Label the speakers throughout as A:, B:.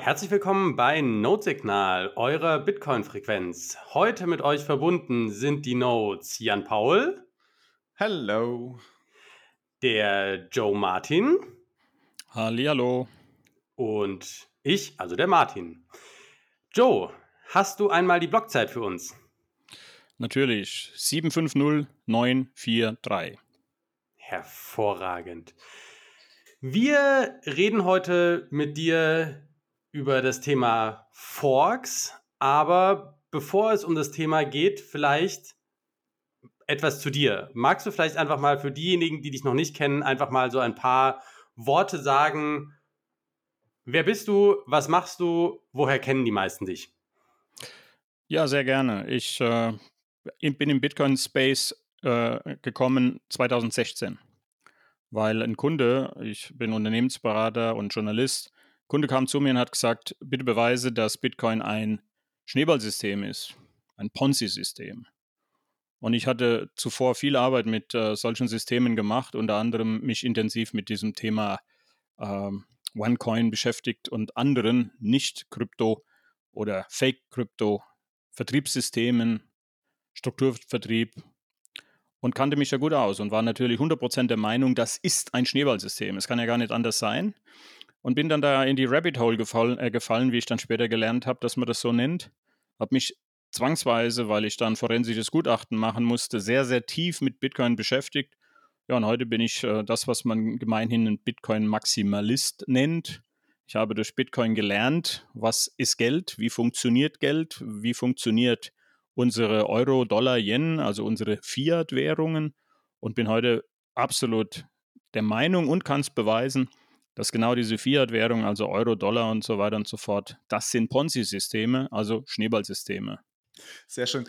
A: Herzlich willkommen bei Notesignal, eurer Bitcoin-Frequenz. Heute mit euch verbunden sind die Nodes Jan Paul.
B: Hello.
A: Der Joe Martin.
C: Hallihallo.
A: Und ich, also der Martin. Joe, hast du einmal die Blockzeit für uns?
C: Natürlich. 750943.
A: Hervorragend. Wir reden heute mit dir über das Thema Forks, aber bevor es um das Thema geht, vielleicht etwas zu dir. Magst du vielleicht einfach mal für diejenigen, die dich noch nicht kennen, einfach mal so ein paar Worte sagen? Wer bist du? Was machst du? Woher kennen die meisten dich?
C: Ja, sehr gerne. Ich äh, bin im Bitcoin-Space äh, gekommen 2016, weil ein Kunde, ich bin Unternehmensberater und Journalist, Kunde kam zu mir und hat gesagt, bitte beweise, dass Bitcoin ein Schneeballsystem ist, ein Ponzi-System. Und ich hatte zuvor viel Arbeit mit äh, solchen Systemen gemacht, unter anderem mich intensiv mit diesem Thema ähm, OneCoin beschäftigt und anderen Nicht-Krypto- oder Fake-Krypto-Vertriebssystemen, Strukturvertrieb und kannte mich ja gut aus und war natürlich 100% der Meinung, das ist ein Schneeballsystem. Es kann ja gar nicht anders sein. Und bin dann da in die Rabbit Hole gefallen, äh, gefallen wie ich dann später gelernt habe, dass man das so nennt. Habe mich zwangsweise, weil ich dann forensisches Gutachten machen musste, sehr, sehr tief mit Bitcoin beschäftigt. Ja, und heute bin ich äh, das, was man gemeinhin ein Bitcoin-Maximalist nennt. Ich habe durch Bitcoin gelernt, was ist Geld, wie funktioniert Geld, wie funktioniert unsere Euro, Dollar, Yen, also unsere Fiat-Währungen und bin heute absolut der Meinung und kann es beweisen, dass genau diese Fiat-Währungen, also Euro, Dollar und so weiter und so fort, das sind Ponzi-Systeme, also Schneeballsysteme.
B: Sehr schön.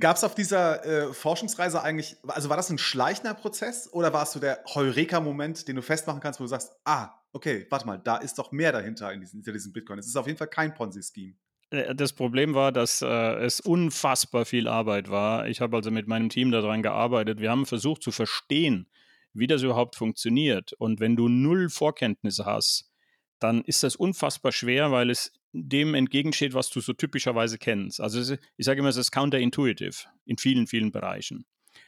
B: Gab es auf dieser äh, Forschungsreise eigentlich, also war das ein schleichender Prozess oder war es so der Heureka-Moment, den du festmachen kannst, wo du sagst, ah, okay, warte mal, da ist doch mehr dahinter in diesem, in diesem Bitcoin. Es ist auf jeden Fall kein Ponzi-Scheme.
C: Äh, das Problem war, dass äh, es unfassbar viel Arbeit war. Ich habe also mit meinem Team daran gearbeitet. Wir haben versucht zu verstehen, wie das überhaupt funktioniert. Und wenn du null Vorkenntnisse hast, dann ist das unfassbar schwer, weil es dem entgegensteht, was du so typischerweise kennst. Also ich sage immer, es ist counterintuitive in vielen, vielen Bereichen.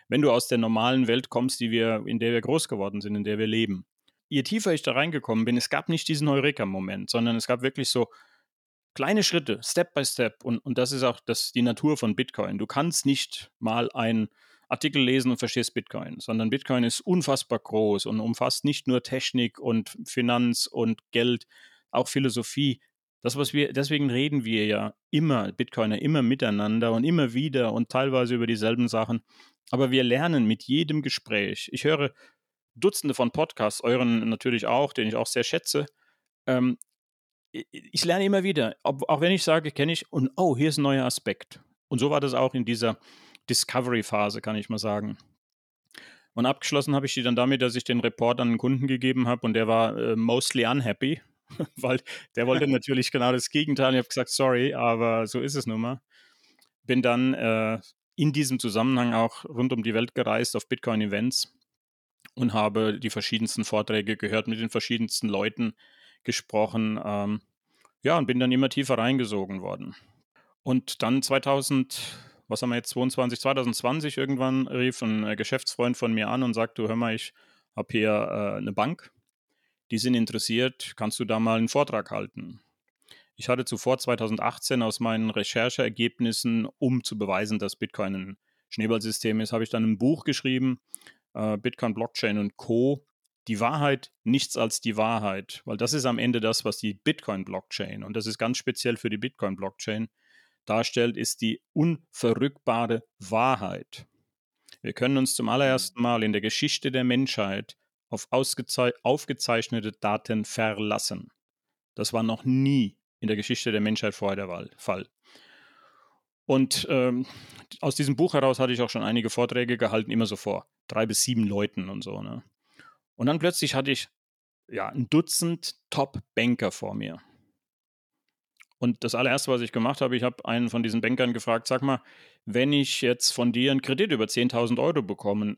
C: Wenn du aus der normalen Welt kommst, die wir, in der wir groß geworden sind, in der wir leben. Je tiefer ich da reingekommen bin, es gab nicht diesen Heureka-Moment, sondern es gab wirklich so kleine Schritte, Step by Step. Und, und das ist auch das, die Natur von Bitcoin. Du kannst nicht mal ein Artikel lesen und verstehst Bitcoin, sondern Bitcoin ist unfassbar groß und umfasst nicht nur Technik und Finanz und Geld, auch Philosophie. Das, was wir, deswegen reden wir ja immer, Bitcoiner, immer miteinander und immer wieder und teilweise über dieselben Sachen. Aber wir lernen mit jedem Gespräch. Ich höre Dutzende von Podcasts, euren natürlich auch, den ich auch sehr schätze. Ähm, ich lerne immer wieder, auch wenn ich sage, kenne ich, und oh, hier ist ein neuer Aspekt. Und so war das auch in dieser Discovery-Phase, kann ich mal sagen. Und abgeschlossen habe ich die dann damit, dass ich den Report an den Kunden gegeben habe und der war äh, mostly unhappy, weil der wollte natürlich genau das Gegenteil. Ich habe gesagt, sorry, aber so ist es nun mal. Bin dann äh, in diesem Zusammenhang auch rund um die Welt gereist auf Bitcoin-Events und habe die verschiedensten Vorträge gehört, mit den verschiedensten Leuten gesprochen. Ähm, ja, und bin dann immer tiefer reingesogen worden. Und dann 2000 was haben wir jetzt, 22, 2020 irgendwann, rief ein äh, Geschäftsfreund von mir an und sagte, du hör mal, ich habe hier äh, eine Bank, die sind interessiert, kannst du da mal einen Vortrag halten? Ich hatte zuvor 2018 aus meinen Rechercheergebnissen, um zu beweisen, dass Bitcoin ein Schneeballsystem ist, habe ich dann ein Buch geschrieben, äh, Bitcoin, Blockchain und Co. Die Wahrheit, nichts als die Wahrheit, weil das ist am Ende das, was die Bitcoin-Blockchain, und das ist ganz speziell für die Bitcoin-Blockchain, darstellt, ist die unverrückbare Wahrheit. Wir können uns zum allerersten Mal in der Geschichte der Menschheit auf aufgezeichnete Daten verlassen. Das war noch nie in der Geschichte der Menschheit vorher der Fall. Und ähm, aus diesem Buch heraus hatte ich auch schon einige Vorträge gehalten, immer so vor drei bis sieben Leuten und so. Ne? Und dann plötzlich hatte ich ja ein Dutzend Top-Banker vor mir. Und das allererste, was ich gemacht habe, ich habe einen von diesen Bankern gefragt, sag mal, wenn ich jetzt von dir einen Kredit über 10.000 Euro bekomme,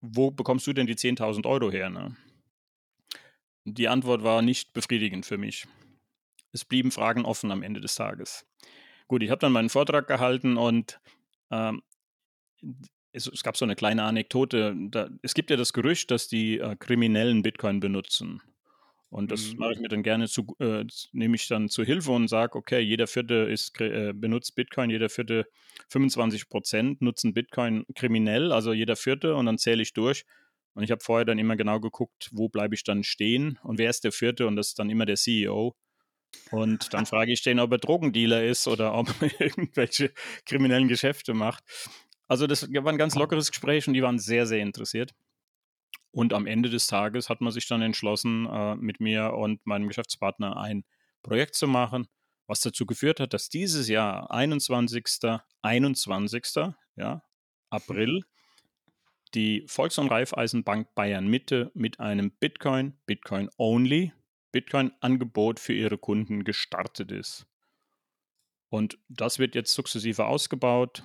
C: wo bekommst du denn die 10.000 Euro her? Ne? Die Antwort war nicht befriedigend für mich. es blieben Fragen offen am Ende des Tages. Gut, ich habe dann meinen Vortrag gehalten und ähm, es, es, gab so eine kleine Anekdote. Da, es gibt ja das Gerücht, dass die äh, Kriminellen Bitcoin benutzen. Und das mhm. mache ich mir dann gerne zu, äh, nehme ich dann zu Hilfe und sage, okay, jeder vierte ist, äh, benutzt Bitcoin, jeder vierte 25 Prozent nutzen Bitcoin kriminell, also jeder vierte und dann zähle ich durch. Und ich habe vorher dann immer genau geguckt, wo bleibe ich dann stehen und wer ist der vierte und das ist dann immer der CEO. Und dann frage ich den, ob er Drogendealer ist oder ob er irgendwelche kriminellen Geschäfte macht. Also das war ein ganz lockeres Gespräch und die waren sehr, sehr interessiert. Und am Ende des Tages hat man sich dann entschlossen, äh, mit mir und meinem Geschäftspartner ein Projekt zu machen, was dazu geführt hat, dass dieses Jahr 21. 21. Ja, April die Volks- und Raiffeisenbank Bayern Mitte mit einem Bitcoin, Bitcoin Only, Bitcoin-Angebot für ihre Kunden gestartet ist. Und das wird jetzt sukzessive ausgebaut.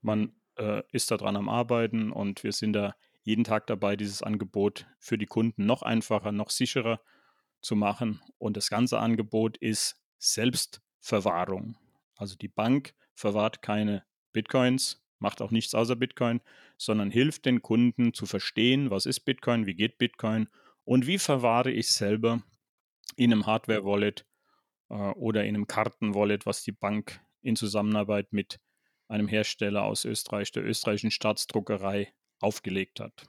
C: Man äh, ist daran am Arbeiten und wir sind da jeden Tag dabei, dieses Angebot für die Kunden noch einfacher, noch sicherer zu machen. Und das ganze Angebot ist Selbstverwahrung. Also die Bank verwahrt keine Bitcoins, macht auch nichts außer Bitcoin, sondern hilft den Kunden zu verstehen, was ist Bitcoin, wie geht Bitcoin und wie verwahre ich selber in einem Hardware-Wallet äh, oder in einem Karten-Wallet, was die Bank in Zusammenarbeit mit einem Hersteller aus Österreich, der österreichischen Staatsdruckerei, aufgelegt hat.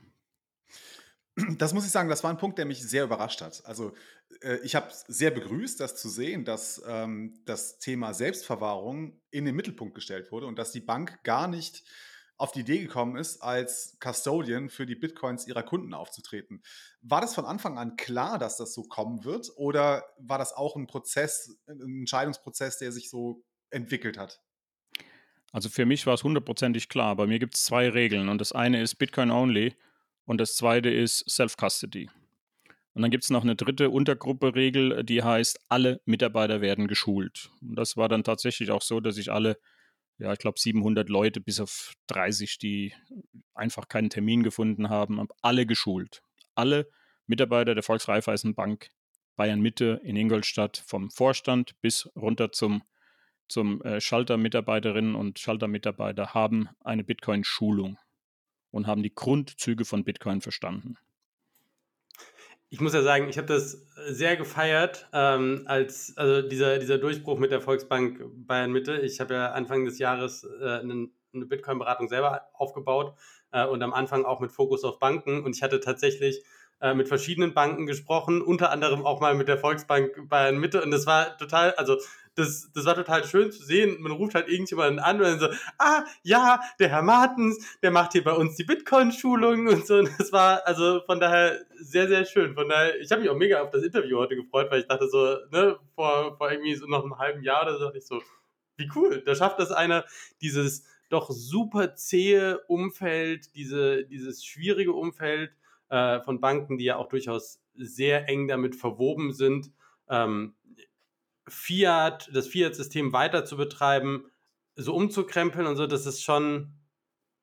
B: Das muss ich sagen, das war ein Punkt, der mich sehr überrascht hat. Also äh, ich habe sehr begrüßt, das zu sehen, dass ähm, das Thema Selbstverwahrung in den Mittelpunkt gestellt wurde und dass die Bank gar nicht auf die Idee gekommen ist, als Custodian für die Bitcoins ihrer Kunden aufzutreten. War das von Anfang an klar, dass das so kommen wird oder war das auch ein Prozess, ein Entscheidungsprozess, der sich so entwickelt hat?
C: Also für mich war es hundertprozentig klar. Bei mir gibt es zwei Regeln und das eine ist Bitcoin Only und das zweite ist Self-Custody. Und dann gibt es noch eine dritte Untergruppe-Regel, die heißt, alle Mitarbeiter werden geschult. Und das war dann tatsächlich auch so, dass ich alle, ja, ich glaube 700 Leute bis auf 30, die einfach keinen Termin gefunden haben, habe alle geschult. Alle Mitarbeiter der Volksreifeisenbank Bayern Mitte in Ingolstadt vom Vorstand bis runter zum zum äh, Schaltermitarbeiterinnen und Schaltermitarbeiter haben eine Bitcoin-Schulung und haben die Grundzüge von Bitcoin verstanden.
A: Ich muss ja sagen, ich habe das sehr gefeiert, ähm, als also dieser, dieser Durchbruch mit der Volksbank Bayern Mitte. Ich habe ja Anfang des Jahres äh, eine, eine Bitcoin-Beratung selber aufgebaut äh, und am Anfang auch mit Fokus auf Banken. Und ich hatte tatsächlich äh, mit verschiedenen Banken gesprochen, unter anderem auch mal mit der Volksbank Bayern Mitte. Und das war total, also das, das war total schön zu sehen. Man ruft halt irgendjemanden an und dann so, ah, ja, der Herr Martens, der macht hier bei uns die Bitcoin-Schulung und so. Und das war also von daher sehr, sehr schön. Von daher, ich habe mich auch mega auf das Interview heute gefreut, weil ich dachte so, ne, vor, vor irgendwie so noch einem halben Jahr so, dachte ich so, wie cool, da schafft das einer, dieses doch super zähe Umfeld, diese, dieses schwierige Umfeld äh, von Banken, die ja auch durchaus sehr eng damit verwoben sind, ähm, Fiat, das Fiat-System weiter zu betreiben, so umzukrempeln und so, das ist schon,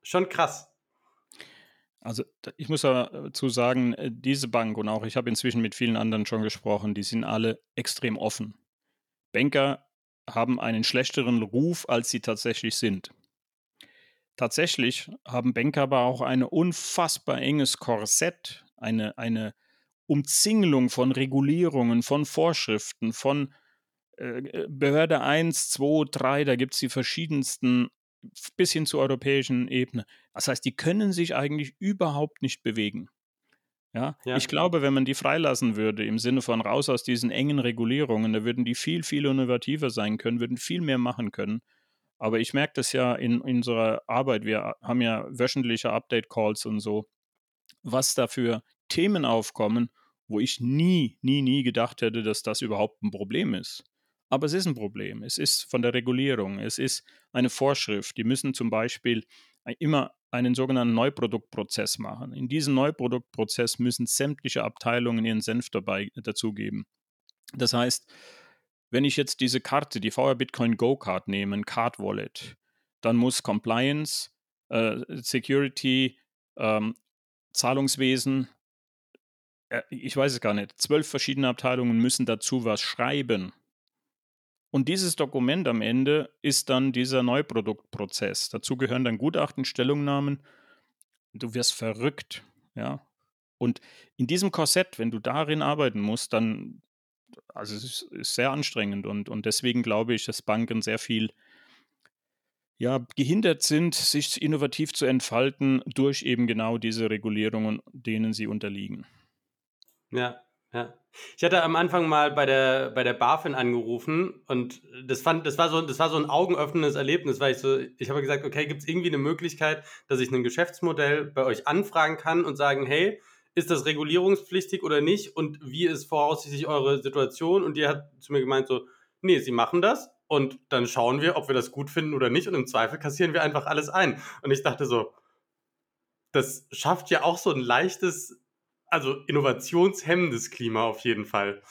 A: schon krass.
C: Also ich muss dazu sagen, äh, diese Bank und auch ich habe inzwischen mit vielen anderen schon gesprochen, die sind alle extrem offen. Banker haben einen schlechteren Ruf, als sie tatsächlich sind. Tatsächlich haben Banker aber auch ein unfassbar enges Korsett, eine, eine Umzingelung von Regulierungen, von Vorschriften, von äh, äh, Behörde 1, 2, 3, da gibt es die verschiedensten bis hin zur europäischen Ebene. Das heißt, die können sich eigentlich überhaupt nicht bewegen. Ja? ja? Ich glaube, wenn man die freilassen würde, im Sinne von raus aus diesen engen Regulierungen, da würden die viel, viel innovativer sein können, würden viel mehr machen können. Aber ich merke das ja in, in unserer Arbeit. Wir haben ja wöchentliche Update-Calls und so, was da für Themen aufkommen, wo ich nie, nie, nie gedacht hätte, dass das überhaupt ein Problem ist. Aber es ist ein Problem. Es ist von der Regulierung. Es ist eine Vorschrift. Die müssen zum Beispiel immer einen sogenannten Neuproduktprozess machen. In diesem Neuproduktprozess müssen sämtliche Abteilungen ihren Senf dabei dazugeben. Das heißt, wenn ich jetzt diese Karte, die VR Bitcoin Go Card nehme, Card Wallet, dann muss Compliance, äh, Security, ähm, Zahlungswesen, äh, ich weiß es gar nicht, zwölf verschiedene Abteilungen müssen dazu was schreiben Und dieses Dokument am Ende ist dann dieser Neuproduktprozess. Dazu gehören dann Gutachten, Stellungnahmen. Du wirst verrückt, ja. Und in diesem Korsett, wenn du darin arbeiten musst, dann, also es ist, sehr anstrengend und, und deswegen glaube ich, dass Banken sehr viel ja, gehindert sind, sich innovativ zu entfalten durch eben genau diese Regulierungen, denen sie unterliegen.
A: Ja, ja. Ich hatte am Anfang mal bei der, bei der BaFin angerufen und das fand, das war so, das war so ein augenöffnendes Erlebnis, weil ich so, ich habe gesagt, okay, gibt es irgendwie eine Möglichkeit, dass ich ein Geschäftsmodell bei euch anfragen kann und sagen, hey, ist das regulierungspflichtig oder nicht und wie ist voraussichtlich eure Situation? Und die hat zu mir gemeint so, nee, sie machen das und dann schauen wir, ob wir das gut finden oder nicht und im Zweifel kassieren wir einfach alles ein. Und ich dachte so, das schafft ja auch so ein leichtes, also innovationshemmendes Klima auf jeden Fall.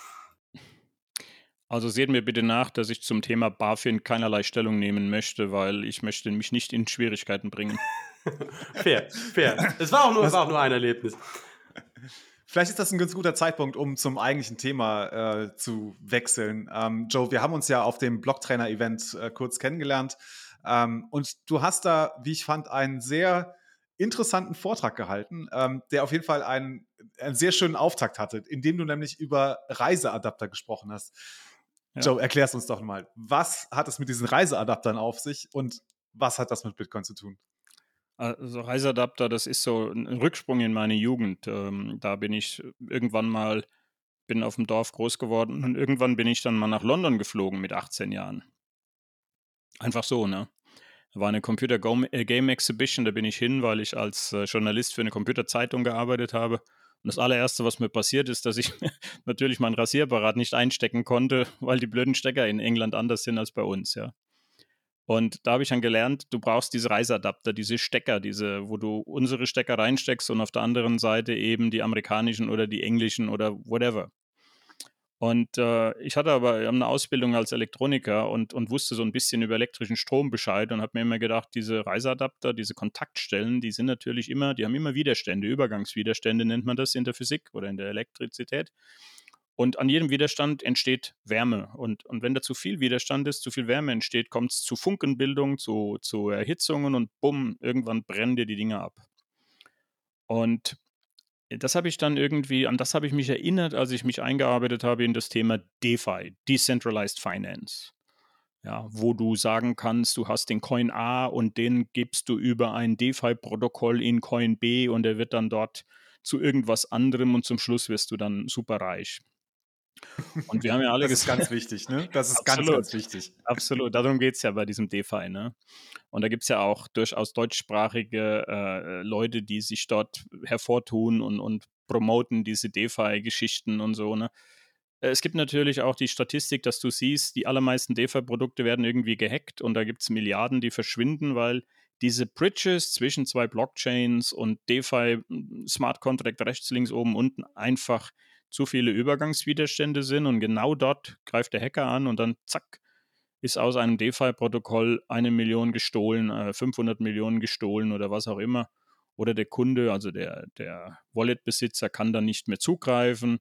C: Also seht mir bitte nach, dass ich zum Thema BaFin keinerlei Stellung nehmen möchte, weil ich möchte mich nicht in Schwierigkeiten bringen.
A: fair, fair. Es war auch nur, war auch nur ein Erlebnis.
B: Vielleicht ist das ein ganz guter Zeitpunkt, um zum eigentlichen Thema äh, zu wechseln. Ähm, Joe, wir haben uns ja auf dem Blocktrainer-Event äh, kurz kennengelernt. Ähm, und du hast da, wie ich fand, einen sehr interessanten Vortrag gehalten, ähm, der auf jeden Fall einen, einen, sehr schönen Auftakt hatte, indem du nämlich über Reiseadapter gesprochen hast. Ja. Joe, erklärst uns doch mal, was hat es mit diesen Reiseadaptern auf sich und was hat das mit Bitcoin zu tun?
C: Also Reiseadapter, das ist so ein Rücksprung in meine Jugend. Ähm, da bin ich irgendwann mal, bin auf dem Dorf groß geworden und irgendwann bin ich dann mal nach London geflogen mit 18 Jahren. Einfach so, ne? War eine Computer äh, Game Exhibition, da bin ich hin, weil ich als äh, Journalist für eine Computerzeitung gearbeitet habe. Und das allererste, was mir passiert ist, dass ich natürlich mein Rasierapparat nicht einstecken konnte, weil die blöden Stecker in England anders sind als bei uns, ja. Und da habe ich dann gelernt, du brauchst diese Reiseadapter, diese Stecker, diese, wo du unsere Stecker reinsteckst und auf der anderen Seite eben die amerikanischen oder die englischen oder whatever. Und äh, ich hatte aber eine Ausbildung als Elektroniker und, und wusste so ein bisschen über elektrischen Strom Bescheid und habe mir immer gedacht, diese Reiseadapter, diese Kontaktstellen, die sind natürlich immer, die haben immer Widerstände, Übergangswiderstände nennt man das in der Physik oder in der Elektrizität. Und an jedem Widerstand entsteht Wärme. Und, und wenn da zu viel Widerstand ist, zu viel Wärme entsteht, kommt es zu Funkenbildung, zu, zu Erhitzungen und bumm, irgendwann brennen dir die Dinge ab. Und das habe ich dann irgendwie, an das habe ich mich erinnert, als ich mich eingearbeitet habe in das Thema DeFi, Decentralized Finance. Ja, wo du sagen kannst, du hast den Coin A und den gibst du über ein DeFi-Protokoll in Coin B und der wird dann dort zu irgendwas anderem und zum Schluss wirst du dann super reich. Und wir haben ja alle
B: Das ist ganz wichtig, ne? Das ist ganz, ganz wichtig.
C: Absolut, darum geht es ja bei diesem DeFi, ne? Und da gibt es ja auch durchaus deutschsprachige äh, Leute, die sich dort hervortun und, und promoten diese DeFi-Geschichten und so, ne? Äh, es gibt natürlich auch die Statistik, dass du siehst, die allermeisten DeFi-Produkte werden irgendwie gehackt und da gibt es Milliarden, die verschwinden, weil diese Bridges zwischen zwei Blockchains und DeFi, Smart Contract rechts, links, oben, unten einfach zu viele Übergangswiderstände sind und genau dort greift der Hacker an und dann zack, ist aus einem DeFi-Protokoll eine Million gestohlen, 500 äh, Millionen gestohlen oder was auch immer. Oder der Kunde, also der, der Wallet-Besitzer, kann dann nicht mehr zugreifen.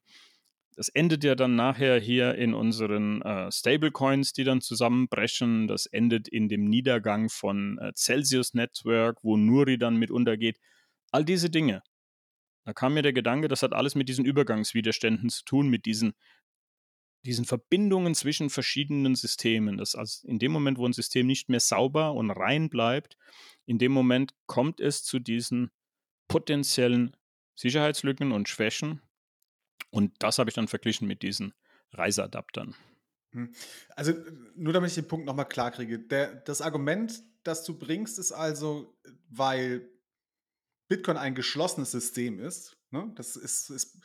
C: Das endet ja dann nachher hier in unseren äh, Stablecoins, die dann zusammenbrechen. Das endet in dem Niedergang von äh, Celsius Network, wo Nuri dann mit untergeht. All diese Dinge. Da kam mir der Gedanke, das hat alles mit diesen Übergangswiderständen zu tun, mit diesen, diesen Verbindungen zwischen verschiedenen Systemen. Das also in dem Moment, wo ein System nicht mehr sauber und rein bleibt, in dem Moment kommt es zu diesen potenziellen Sicherheitslücken und Schwächen. Und das habe ich dann verglichen mit diesen Reiseadaptern.
B: Hm. Also nur damit ich den Punkt nochmal klar kriege. Der, das Argument, das du bringst, ist also, weil Bitcoin ein geschlossenes System ist. Ne? Das ist, ist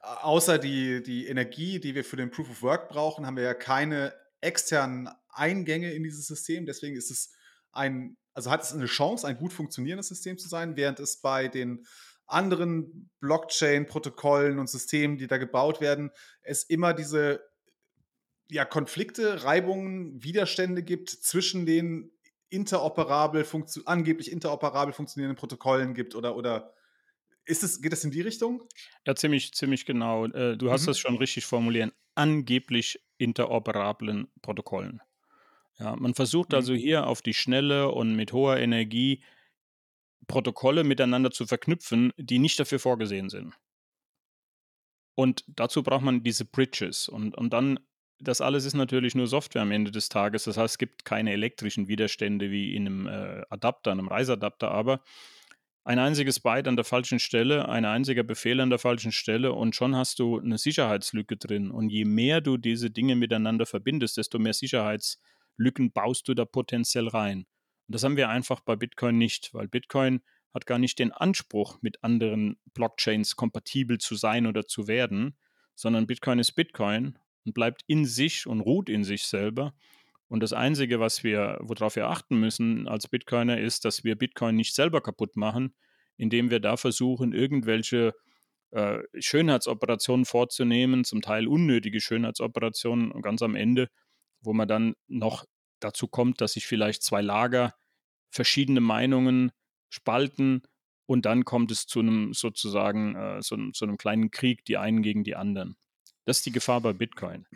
B: außer die, die Energie, die wir für den Proof of Work brauchen, haben wir ja keine externen Eingänge in dieses System. Deswegen ist es ein, also hat es eine Chance, ein gut funktionierendes System zu sein, während es bei den anderen Blockchain-Protokollen und Systemen, die da gebaut werden, es immer diese ja, Konflikte, Reibungen, Widerstände gibt zwischen den interoperabel, angeblich interoperabel funktionierenden Protokollen gibt oder, oder ist es, geht das in die Richtung?
C: Ja, ziemlich, ziemlich genau. Äh, du hast
B: Mhm.
C: das schon richtig formuliert. Angeblich interoperablen Protokollen. Ja, man versucht
B: Mhm.
C: also hier auf die Schnelle und mit hoher Energie Protokolle miteinander zu verknüpfen, die nicht dafür vorgesehen sind. Und dazu braucht man diese Bridges. Und, und dann, das alles ist natürlich nur Software am Ende des Tages. Das heißt, es gibt keine elektrischen Widerstände wie in einem äh, Adapter, einem Reiseadapter, aber ein einziges Byte an der falschen Stelle, ein einziger Befehl an der falschen Stelle und schon hast du eine Sicherheitslücke drin. Und je mehr du diese Dinge miteinander verbindest, desto mehr Sicherheitslücken baust du da potenziell rein. Und das haben wir einfach bei Bitcoin nicht, weil Bitcoin hat gar nicht den Anspruch, mit anderen Blockchains kompatibel zu sein oder zu werden, sondern Bitcoin ist Bitcoin und bleibt in sich und ruht in sich selber. Und das Einzige, was wir, worauf wir achten müssen als Bitcoiner, ist, dass wir Bitcoin nicht selber kaputt machen, indem wir da versuchen, irgendwelche äh, Schönheitsoperationen vorzunehmen, zum Teil unnötige Schönheitsoperationen und ganz am Ende, wo man dann noch dazu kommt, dass sich vielleicht zwei Lager verschiedene Meinungen spalten und dann kommt es zu einem sozusagen äh, so, zu einem kleinen Krieg, die einen gegen die anderen. Das ist die Gefahr bei Bitcoin.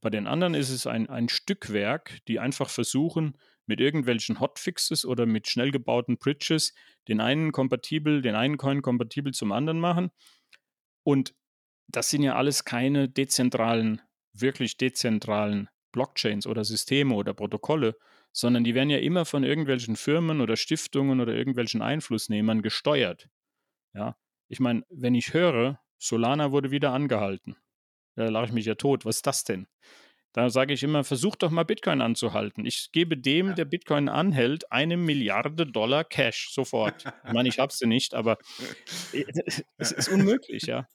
C: Bei den anderen ist es ein, ein Stückwerk, die einfach versuchen, mit irgendwelchen Hotfixes oder mit schnell gebauten Bridges den einen kompatibel, den einen Coin kompatibel zum anderen machen. Und das sind ja alles keine dezentralen, wirklich dezentralen Blockchains oder Systeme oder Protokolle, sondern die werden ja immer von irgendwelchen Firmen oder Stiftungen oder irgendwelchen Einflussnehmern gesteuert. Ja, ich meine, wenn ich höre, Solana wurde wieder angehalten, da lache ich mich ja tot. Was ist das denn? Da sage ich immer, versuch doch mal Bitcoin anzuhalten. Ich gebe dem,
B: Ja.
C: der Bitcoin anhält, eine Milliarde Dollar Cash sofort. Ich meine, ich habe sie nicht, aber es ist unmöglich, ja.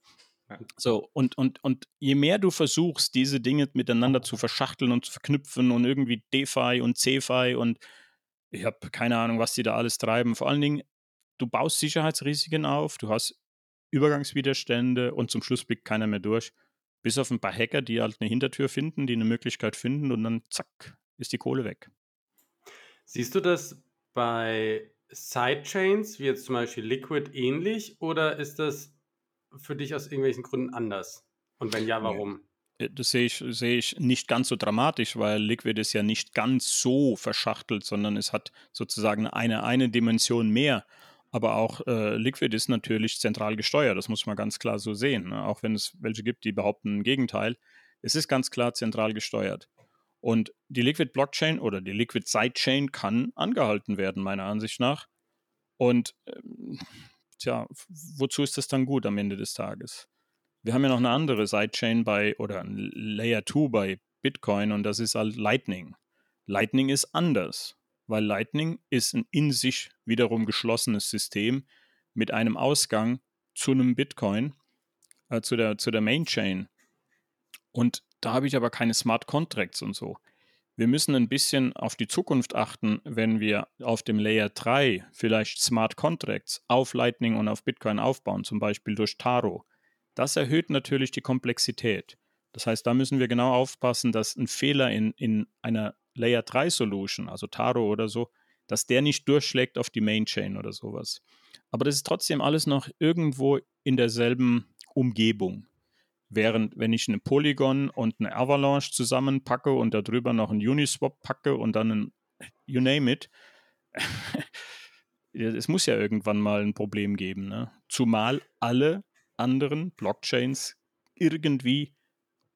C: So, und, und, und je mehr du versuchst, diese Dinge miteinander zu verschachteln und zu verknüpfen und irgendwie DeFi und CeFi und ich habe keine Ahnung, was die da alles treiben. Vor allen Dingen, du baust Sicherheitsrisiken auf, du hast Übergangswiderstände und zum Schluss blickt keiner mehr durch. Bis auf ein paar Hacker, die halt eine Hintertür finden, die eine Möglichkeit finden und dann zack, ist die Kohle weg.
A: Siehst du das bei Sidechains, wie jetzt zum Beispiel Liquid, ähnlich oder ist das für dich aus irgendwelchen Gründen anders? Und wenn ja, warum?
C: Äh, Das sehe ich, sehe ich nicht ganz so dramatisch, weil Liquid ist ja nicht ganz so verschachtelt, sondern es hat sozusagen eine, eine Dimension mehr. Aber auch äh, Liquid ist natürlich zentral gesteuert, das muss man ganz klar so sehen. Ne? Auch wenn es welche gibt, die behaupten ein Gegenteil. Es ist ganz klar zentral gesteuert. Und die Liquid Blockchain oder die Liquid Sidechain kann angehalten werden, meiner Ansicht nach. Und ähm, tja, wozu ist das dann gut am Ende des Tages? Wir haben ja noch eine andere Sidechain bei oder Layer 2 bei Bitcoin und das ist halt Lightning. Lightning ist anders, weil Lightning ist ein in sich wiederum geschlossenes System mit einem Ausgang zu einem Bitcoin, äh, zu, der, zu der Main. Und da habe ich aber keine Smart Contracts und so. Wir müssen ein bisschen auf die Zukunft achten, wenn wir auf dem Layer 3 vielleicht Smart Contracts auf Lightning und auf Bitcoin aufbauen, zum Beispiel durch Taro. Das erhöht natürlich die Komplexität. Das heißt, da müssen wir genau aufpassen, dass ein Fehler in, in einer Layer 3 Solution, also Taro oder so, dass der nicht durchschlägt auf die Main Chain oder sowas. Aber das ist trotzdem alles noch irgendwo in derselben Umgebung. Während, wenn ich eine Polygon und eine Avalanche zusammenpacke und darüber noch einen Uniswap packe und dann ein You name it, es muss ja irgendwann mal ein Problem geben. Ne? Zumal alle anderen Blockchains irgendwie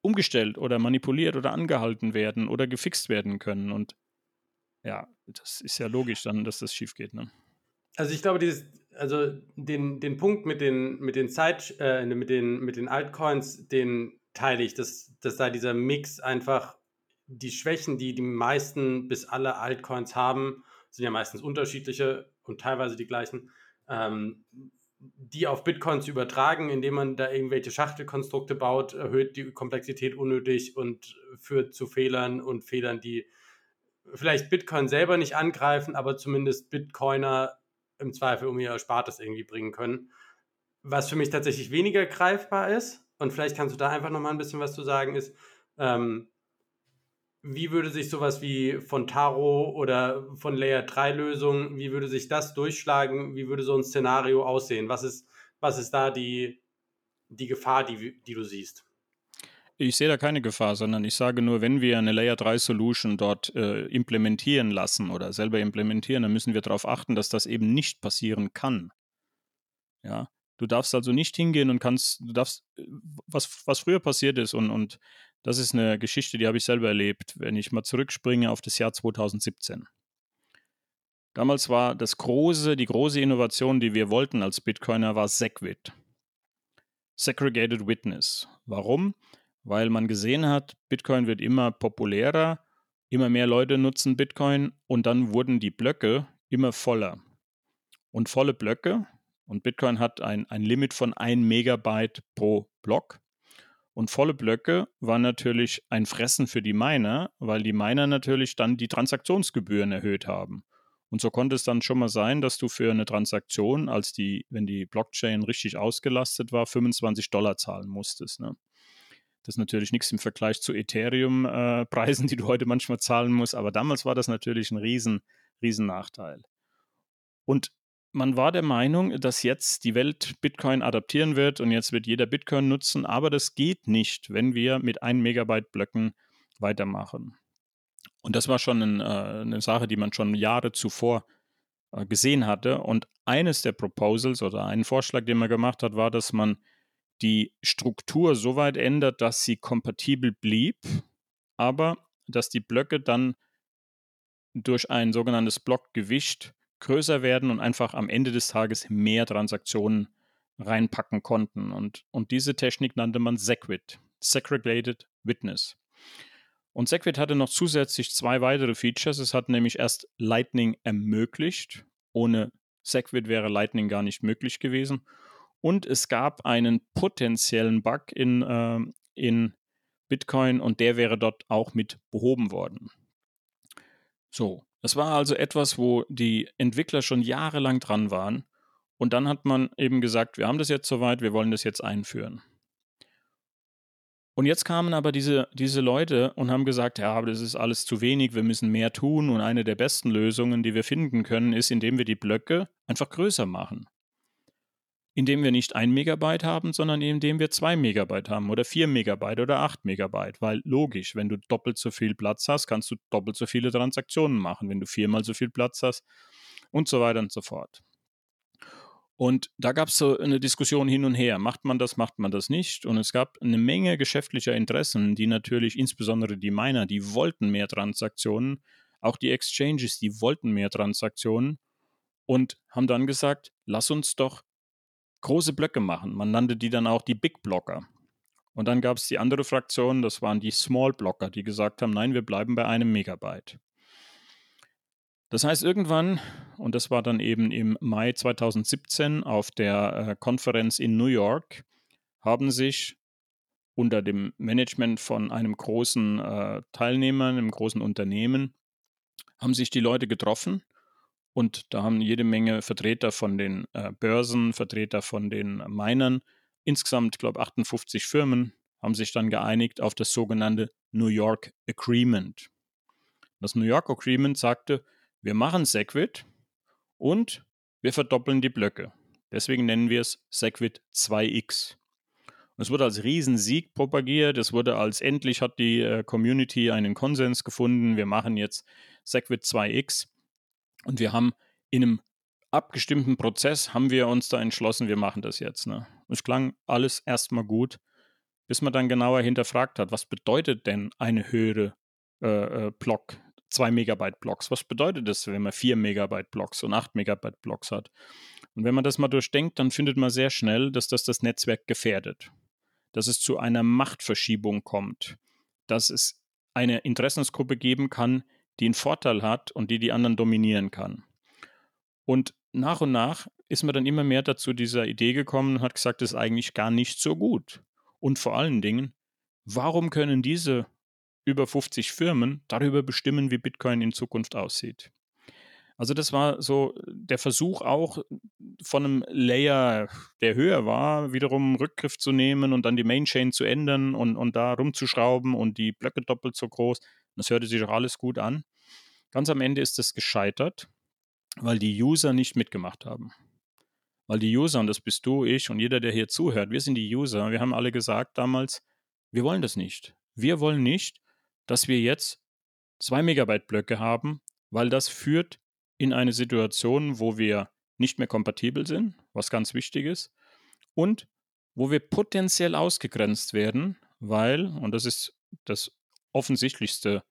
C: umgestellt oder manipuliert oder angehalten werden oder gefixt werden können. Und ja, das ist ja logisch dann, dass das schief geht. Ne?
A: Also ich glaube, dieses, also den, den Punkt mit den, mit den Zeit, äh, mit den, mit den Altcoins, den teile ich, dass, dass da dieser Mix einfach die Schwächen, die die meisten bis alle Altcoins haben, sind ja meistens unterschiedliche und teilweise die gleichen, ähm, die auf Bitcoin zu übertragen, indem man da irgendwelche Schachtelkonstrukte baut, erhöht die Komplexität unnötig und führt zu Fehlern und Fehlern, die vielleicht Bitcoin selber nicht angreifen, aber zumindest Bitcoiner im Zweifel um ihr Erspartes irgendwie bringen können. Was für mich tatsächlich weniger greifbar ist, und vielleicht kannst du da einfach nochmal ein bisschen was zu sagen, ist, ähm, wie würde sich sowas wie von Taro oder von Layer 3 Lösungen, wie würde sich das durchschlagen? Wie würde so ein Szenario aussehen? Was ist, was ist da die, die Gefahr, die, die du siehst?
C: Ich sehe da keine Gefahr, sondern ich sage nur, wenn wir eine Layer 3 Solution dort äh, implementieren lassen oder selber implementieren, dann müssen wir darauf achten, dass das eben nicht passieren kann. Ja, du darfst also nicht hingehen und kannst, du darfst, äh, was, was früher passiert ist und, und das ist eine Geschichte, die habe ich selber erlebt, wenn ich mal zurückspringe auf das Jahr 2017. Damals war das große, die große Innovation, die wir wollten als Bitcoiner, war SegWit. Segregated Witness. Warum? weil man gesehen hat, Bitcoin wird immer populärer, immer mehr Leute nutzen Bitcoin und dann wurden die Blöcke immer voller. Und volle Blöcke, und Bitcoin hat ein, ein Limit von 1 Megabyte pro Block. Und volle Blöcke waren natürlich ein Fressen für die Miner, weil die Miner natürlich dann die Transaktionsgebühren erhöht haben. Und so konnte es dann schon mal sein, dass du für eine Transaktion, als die, wenn die Blockchain richtig ausgelastet war, 25 Dollar zahlen musstest. Ne? Das ist natürlich nichts im Vergleich zu Ethereum-Preisen, äh, die du heute manchmal zahlen musst, aber damals war das natürlich ein riesen, riesen Nachteil. Und man war der Meinung, dass jetzt die Welt Bitcoin adaptieren wird und jetzt wird jeder Bitcoin nutzen, aber das geht nicht, wenn wir mit 1 Megabyte Blöcken weitermachen. Und das war schon ein, äh, eine Sache, die man schon Jahre zuvor äh, gesehen hatte. Und eines der Proposals oder einen Vorschlag, den man gemacht hat, war, dass man die Struktur so weit ändert, dass sie kompatibel blieb, aber dass die Blöcke dann durch ein sogenanntes Blockgewicht größer werden und einfach am Ende des Tages mehr Transaktionen reinpacken konnten. Und, und diese Technik nannte man Segwit, Segregated Witness. Und Segwit hatte noch zusätzlich zwei weitere Features. Es hat nämlich erst Lightning ermöglicht. Ohne Segwit wäre Lightning gar nicht möglich gewesen. Und es gab einen potenziellen Bug in, äh, in Bitcoin und der wäre dort auch mit behoben worden. So, das war also etwas, wo die Entwickler schon jahrelang dran waren. Und dann hat man eben gesagt, wir haben das jetzt soweit, wir wollen das jetzt einführen. Und jetzt kamen aber diese, diese Leute und haben gesagt, ja, aber das ist alles zu wenig, wir müssen mehr tun. Und eine der besten Lösungen, die wir finden können, ist, indem wir die Blöcke einfach größer machen indem wir nicht ein Megabyte haben, sondern indem wir zwei Megabyte haben oder vier Megabyte oder acht Megabyte. Weil logisch, wenn du doppelt so viel Platz hast, kannst du doppelt so viele Transaktionen machen, wenn du viermal so viel Platz hast und so weiter und so fort. Und da gab es so eine Diskussion hin und her. Macht man das, macht man das nicht? Und es gab eine Menge geschäftlicher Interessen, die natürlich, insbesondere die Miner, die wollten mehr Transaktionen. Auch die Exchanges, die wollten mehr Transaktionen und haben dann gesagt, lass uns doch große Blöcke machen. Man nannte die dann auch die Big Blocker. Und dann gab es die andere Fraktion, das waren die Small Blocker, die gesagt haben, nein, wir bleiben bei einem Megabyte. Das heißt, irgendwann, und das war dann eben im Mai 2017 auf der äh, Konferenz in New York, haben sich unter dem Management von einem großen äh, Teilnehmer, einem großen Unternehmen, haben sich die Leute getroffen und da haben jede Menge Vertreter von den äh, Börsen, Vertreter von den Minern, insgesamt, glaube ich, 58 Firmen, haben sich dann geeinigt auf das sogenannte New York Agreement. Das New York Agreement sagte, wir machen Segwit und wir verdoppeln die Blöcke. Deswegen nennen wir es Segwit 2x. es wurde als Riesensieg propagiert. Es wurde als endlich hat die äh, Community einen Konsens gefunden. Wir machen jetzt Segwit 2x. Und wir haben in einem abgestimmten Prozess, haben wir uns da entschlossen, wir machen das jetzt. Ne? Es klang alles erstmal gut, bis man dann genauer hinterfragt hat, was bedeutet denn eine höhere äh, äh Block, 2 Megabyte Blocks? Was bedeutet das, wenn man 4 Megabyte Blocks und 8 Megabyte Blocks hat? Und wenn man das mal durchdenkt, dann findet man sehr schnell, dass das das Netzwerk gefährdet, dass es zu einer Machtverschiebung kommt, dass es eine Interessensgruppe geben kann, die einen Vorteil hat und die die anderen dominieren kann. Und nach und nach ist man dann immer mehr dazu dieser Idee gekommen und hat gesagt, das ist eigentlich gar nicht so gut. Und vor allen Dingen, warum können diese über 50 Firmen darüber bestimmen, wie Bitcoin in Zukunft aussieht? Also das war so der Versuch auch von einem Layer, der höher war, wiederum Rückgriff zu nehmen und dann die Mainchain zu ändern und, und da rumzuschrauben und die Blöcke doppelt so groß. Das hörte sich auch alles gut an. Ganz am Ende ist es gescheitert, weil die User nicht mitgemacht haben. Weil die User, und das bist du, ich und jeder, der hier zuhört, wir sind die User. Wir haben alle gesagt damals, wir wollen das nicht. Wir wollen nicht, dass wir jetzt zwei Megabyte Blöcke haben, weil das führt in eine Situation, wo wir nicht mehr kompatibel sind, was ganz wichtig ist, und wo wir potenziell ausgegrenzt werden, weil, und das ist das offensichtlichste,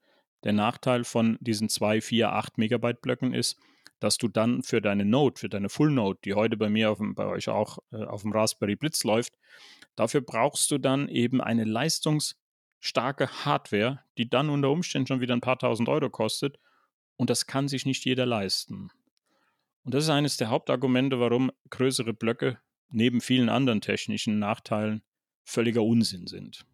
C: der Nachteil von diesen 2, 4, 8 Megabyte Blöcken ist, dass du dann für deine Node, für deine Full Node, die heute bei mir dem, bei euch auch äh, auf dem Raspberry Blitz läuft, dafür brauchst du dann eben eine leistungsstarke Hardware, die dann unter Umständen schon wieder ein paar tausend Euro kostet und das kann sich nicht jeder leisten. Und das ist eines der Hauptargumente, warum größere Blöcke neben vielen anderen technischen Nachteilen völliger Unsinn sind.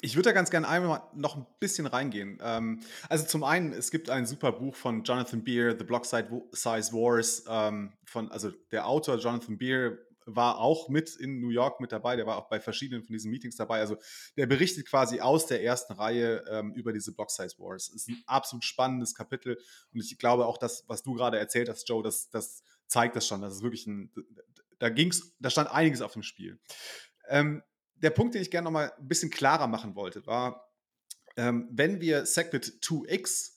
B: Ich würde da ganz gerne einmal noch ein bisschen reingehen. Ähm, also zum einen, es gibt ein super Buch von Jonathan Beer, The Block Size Wars. Ähm, von, also der Autor Jonathan Beer war auch mit in New York mit dabei, der war auch bei verschiedenen von diesen Meetings dabei. Also der berichtet quasi aus der ersten Reihe ähm, über diese Block Size Wars. Es ist ein absolut spannendes Kapitel und ich glaube auch, das, was du gerade erzählt hast, Joe, das, das zeigt das schon. Das ist wirklich ein, da ging's, da stand einiges auf dem Spiel. Ähm, der Punkt, den ich gerne noch mal ein bisschen klarer machen wollte, war, ähm, wenn wir Segwit 2x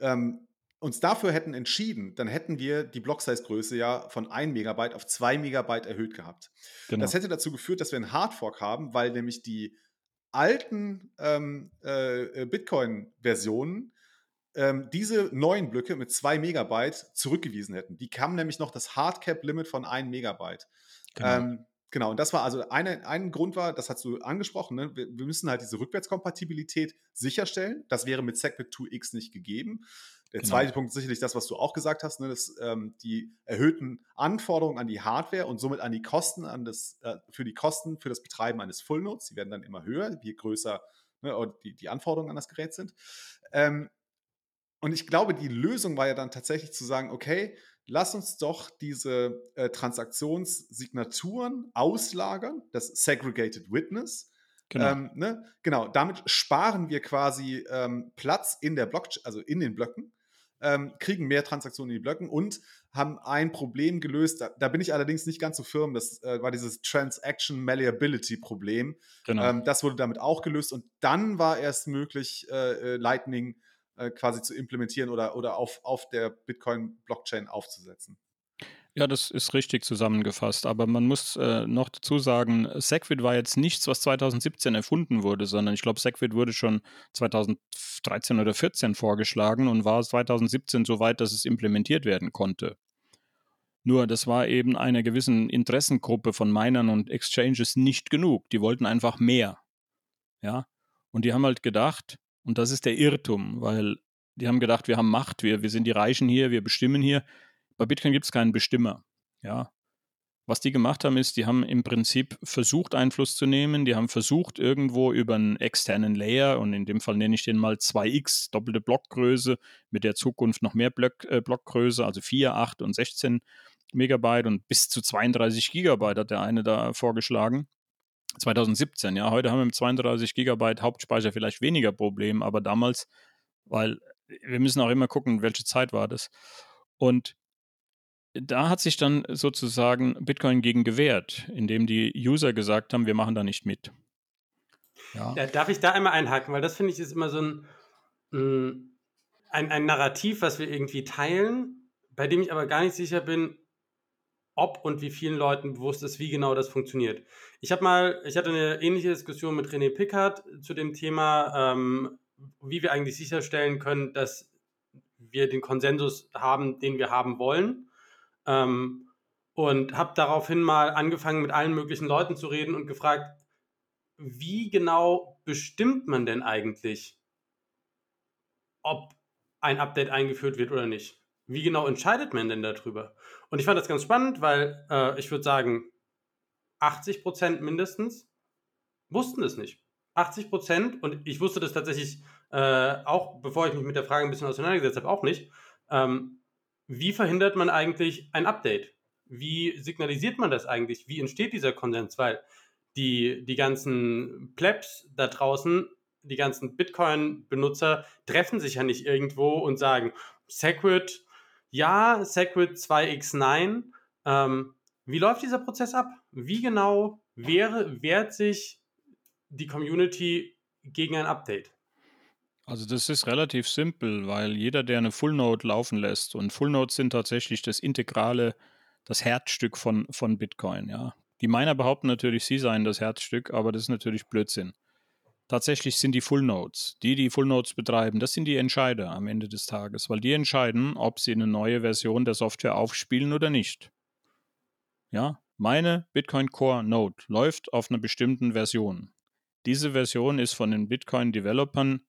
B: ähm, uns dafür hätten entschieden, dann hätten wir die Block-Size-Größe ja von 1 Megabyte auf 2 Megabyte erhöht gehabt. Genau. Das hätte dazu geführt, dass wir einen Hardfork haben, weil nämlich die alten ähm, äh, Bitcoin-Versionen ähm, diese neuen Blöcke mit 2 Megabyte zurückgewiesen hätten. Die kamen nämlich noch das Hardcap-Limit von 1 Megabyte. Genau. Ähm, Genau, und das war also eine, ein Grund war, das hast du angesprochen, ne? wir, wir, müssen halt diese Rückwärtskompatibilität sicherstellen. Das wäre mit Segwit 2x nicht gegeben. Der genau. zweite Punkt ist sicherlich das, was du auch gesagt hast, ne? dass ähm, die erhöhten Anforderungen an die Hardware und somit an die Kosten, an das, äh, für die Kosten für das Betreiben eines Fullnodes, die werden dann immer höher, je größer ne, die, die Anforderungen an das Gerät sind. Ähm, und ich glaube, die Lösung war ja dann tatsächlich zu sagen, okay, lass uns doch diese äh, Transaktionssignaturen auslagern, das Segregated Witness. Genau. Ähm, ne? genau, damit sparen wir quasi ähm, Platz in der Blockchain, also in den Blöcken, ähm, kriegen mehr Transaktionen in die Blöcken und haben ein Problem gelöst. Da, da bin ich allerdings nicht ganz so firm. Das äh, war dieses Transaction Malleability Problem. Genau. Ähm, das wurde damit auch gelöst und dann war erst möglich, äh, äh Lightning äh, quasi zu implementieren oder, oder auf, auf der Bitcoin-Blockchain aufzusetzen.
C: Ja, das ist richtig zusammengefasst. Aber man muss äh, noch dazu sagen, Segwit war jetzt nichts, was 2017 erfunden wurde, sondern ich glaube, Segwit wurde schon 2013 oder 2014 vorgeschlagen und war 2017 so weit, dass es implementiert werden konnte. Nur das war eben einer gewissen Interessengruppe von Minern und Exchanges nicht genug. Die wollten einfach mehr. Ja. Und die haben halt gedacht, und das ist der Irrtum, weil die haben gedacht, wir haben Macht, wir, wir sind die Reichen hier, wir bestimmen hier. Bei Bitcoin gibt es keinen Bestimmer. Ja. Was die gemacht haben, ist, die haben im Prinzip versucht, Einfluss zu nehmen. Die haben versucht, irgendwo über einen externen Layer, und in dem Fall nenne ich den mal 2x, doppelte Blockgröße, mit der Zukunft noch mehr Block, äh, Blockgröße, also 4, 8 und 16 Megabyte und bis zu 32 Gigabyte hat der eine da vorgeschlagen. 2017, ja, heute haben wir mit 32 Gigabyte Hauptspeicher vielleicht weniger Problem, aber damals, weil wir müssen auch immer gucken, welche Zeit war das. Und da hat sich dann sozusagen Bitcoin gegen gewehrt, indem die User gesagt haben, wir machen da nicht mit.
A: Ja. ja darf ich da einmal einhaken, weil das finde ich ist immer so ein, mm, ein, ein Narrativ, was wir irgendwie teilen, bei dem ich aber gar nicht sicher bin, ob und wie vielen Leuten bewusst ist, wie genau das funktioniert. Ich habe mal, ich hatte eine ähnliche Diskussion mit René Pickard zu dem Thema, ähm, wie wir eigentlich sicherstellen können, dass wir den Konsensus haben, den wir haben wollen. Ähm, und habe daraufhin mal angefangen, mit allen möglichen Leuten zu reden und gefragt, wie genau bestimmt man denn eigentlich, ob ein Update eingeführt wird oder nicht? Wie genau entscheidet man denn darüber? Und ich fand das ganz spannend, weil äh, ich würde sagen, 80 Prozent mindestens wussten es nicht. 80 Prozent, und ich wusste das tatsächlich äh, auch, bevor ich mich mit der Frage ein bisschen auseinandergesetzt habe, auch nicht. Ähm, wie verhindert man eigentlich ein Update? Wie signalisiert man das eigentlich? Wie entsteht dieser Konsens? Weil die, die ganzen Plebs da draußen, die ganzen Bitcoin-Benutzer treffen sich ja nicht irgendwo und sagen, Segwit ja, Segwit 2x9, Ähm, wie läuft dieser Prozess ab? Wie genau wäre, wehrt sich die Community gegen ein Update?
C: Also das ist relativ simpel, weil jeder, der eine Full Node laufen lässt, und Full Nodes sind tatsächlich das integrale, das Herzstück von, von Bitcoin, ja. Die Miner behaupten natürlich, sie seien das Herzstück, aber das ist natürlich Blödsinn. Tatsächlich sind die Full Nodes, die, die Full Nodes betreiben, das sind die Entscheider am Ende des Tages, weil die entscheiden, ob sie eine neue Version der Software aufspielen oder nicht. Ja, meine Bitcoin Core Node läuft auf einer bestimmten Version. Diese Version ist von den Bitcoin-Developern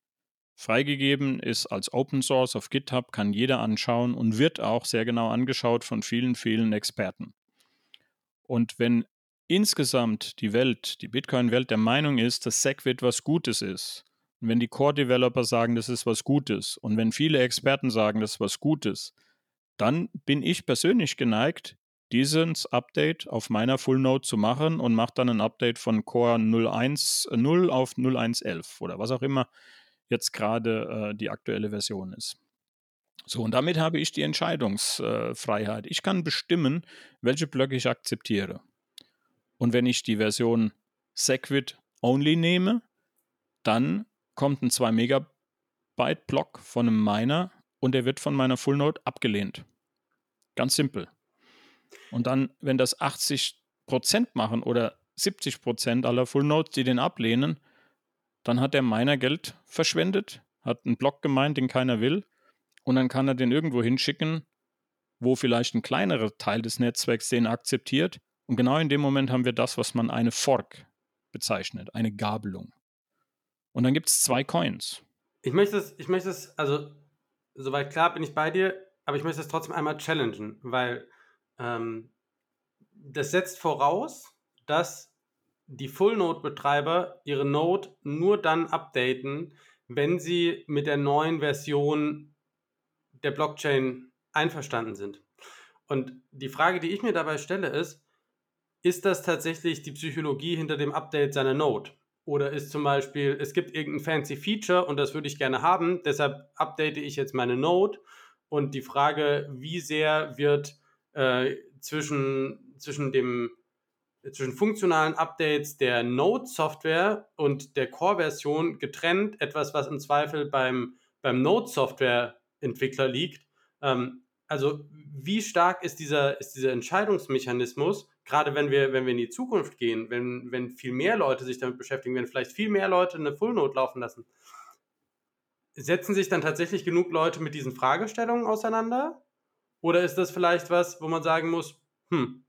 C: freigegeben, ist als Open Source auf GitHub, kann jeder anschauen und wird auch sehr genau angeschaut von vielen, vielen Experten. Und wenn insgesamt die Welt, die Bitcoin-Welt der Meinung ist, dass SegWit was Gutes ist, und wenn die Core-Developer sagen, das ist was Gutes, und wenn viele Experten sagen, das ist was Gutes, dann bin ich persönlich geneigt, dieses Update auf meiner Full Node zu machen und mache dann ein Update von Core 0.1.0 auf 0.1.11 oder was auch immer jetzt gerade äh, die aktuelle Version ist. So, und damit habe ich die Entscheidungsfreiheit. ich kann bestimmen, welche Blöcke ich akzeptiere. Und wenn ich die Version Segwit Only nehme, dann kommt ein 2 Megabyte Block von einem Miner und der wird von meiner Full Node abgelehnt. Ganz simpel. Und dann, wenn das 80% machen oder 70% aller Full Nodes, die den ablehnen, dann hat der Miner Geld verschwendet, hat einen Block gemeint, den keiner will, und dann kann er den irgendwo hinschicken, wo vielleicht ein kleinerer Teil des Netzwerks den akzeptiert. Und genau in dem Moment haben wir das, was man eine Fork bezeichnet, eine Gabelung. Und dann gibt es zwei Coins.
A: Ich möchte es, ich möchte es, also soweit klar bin ich bei dir, aber ich möchte es trotzdem einmal challengen, weil ähm, das setzt voraus, dass die Full-Node-Betreiber ihre Node nur dann updaten, wenn sie mit der neuen Version der Blockchain einverstanden sind. Und die Frage, die ich mir dabei stelle, ist, ist das tatsächlich die Psychologie hinter dem Update seiner Node? Oder ist zum Beispiel, es gibt irgendein fancy Feature und das würde ich gerne haben, deshalb update ich jetzt meine Node. Und die Frage, wie sehr wird äh, zwischen, zwischen dem zwischen funktionalen Updates der Node-Software und der Core-Version getrennt, etwas, was im Zweifel beim, beim Node-Software-Entwickler liegt. Ähm, also wie stark ist dieser, ist dieser Entscheidungsmechanismus, gerade wenn wir, wenn wir in die Zukunft gehen, wenn, wenn viel mehr Leute sich damit beschäftigen, wenn vielleicht viel mehr Leute eine Full-Node laufen lassen, setzen sich dann tatsächlich genug Leute mit diesen Fragestellungen auseinander? Oder ist das vielleicht was, wo man sagen muss, hm.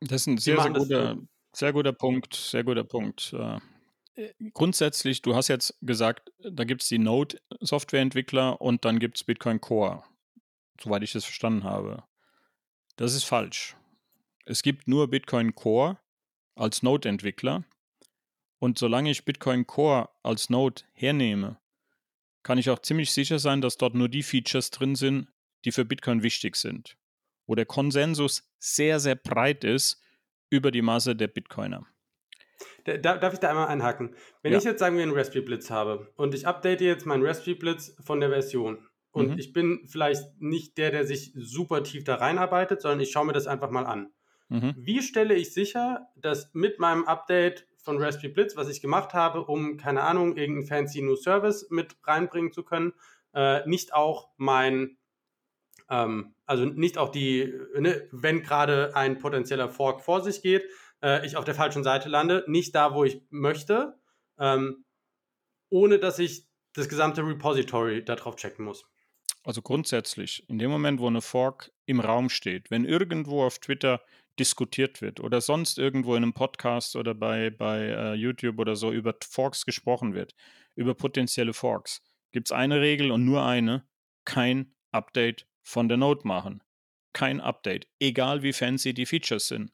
C: Das ist ein sehr, sehr guter, sehr guter Punkt, sehr guter Punkt. Äh, grundsätzlich, du hast jetzt gesagt, da gibt es die Node-Softwareentwickler und dann gibt es Bitcoin Core, soweit ich das verstanden habe. Das ist falsch. Es gibt nur Bitcoin Core als Node-Entwickler und solange ich Bitcoin Core als Node hernehme, kann ich auch ziemlich sicher sein, dass dort nur die Features drin sind, die für Bitcoin wichtig sind, wo der Konsensus sehr, sehr breit ist über die Masse der Bitcoiner.
A: Darf ich da einmal einhaken? Wenn ja. ich jetzt sagen wir einen Raspberry Blitz habe und ich update jetzt meinen Raspberry Blitz von der Version und mhm. ich bin vielleicht nicht der, der sich super tief da reinarbeitet, sondern ich schaue mir das einfach mal an. Mhm. Wie stelle ich sicher, dass mit meinem Update von Raspberry Blitz, was ich gemacht habe, um, keine Ahnung, irgendeinen fancy New Service mit reinbringen zu können, äh, nicht auch mein ähm, also nicht auch die, ne, wenn gerade ein potenzieller Fork vor sich geht, äh, ich auf der falschen Seite lande, nicht da, wo ich möchte, ähm, ohne dass ich das gesamte Repository darauf checken muss.
C: Also grundsätzlich, in dem Moment, wo eine Fork im Raum steht, wenn irgendwo auf Twitter diskutiert wird oder sonst irgendwo in einem Podcast oder bei, bei uh, YouTube oder so über Forks gesprochen wird, über potenzielle Forks, gibt es eine Regel und nur eine, kein Update von der Node machen. Kein Update, egal wie fancy die Features sind.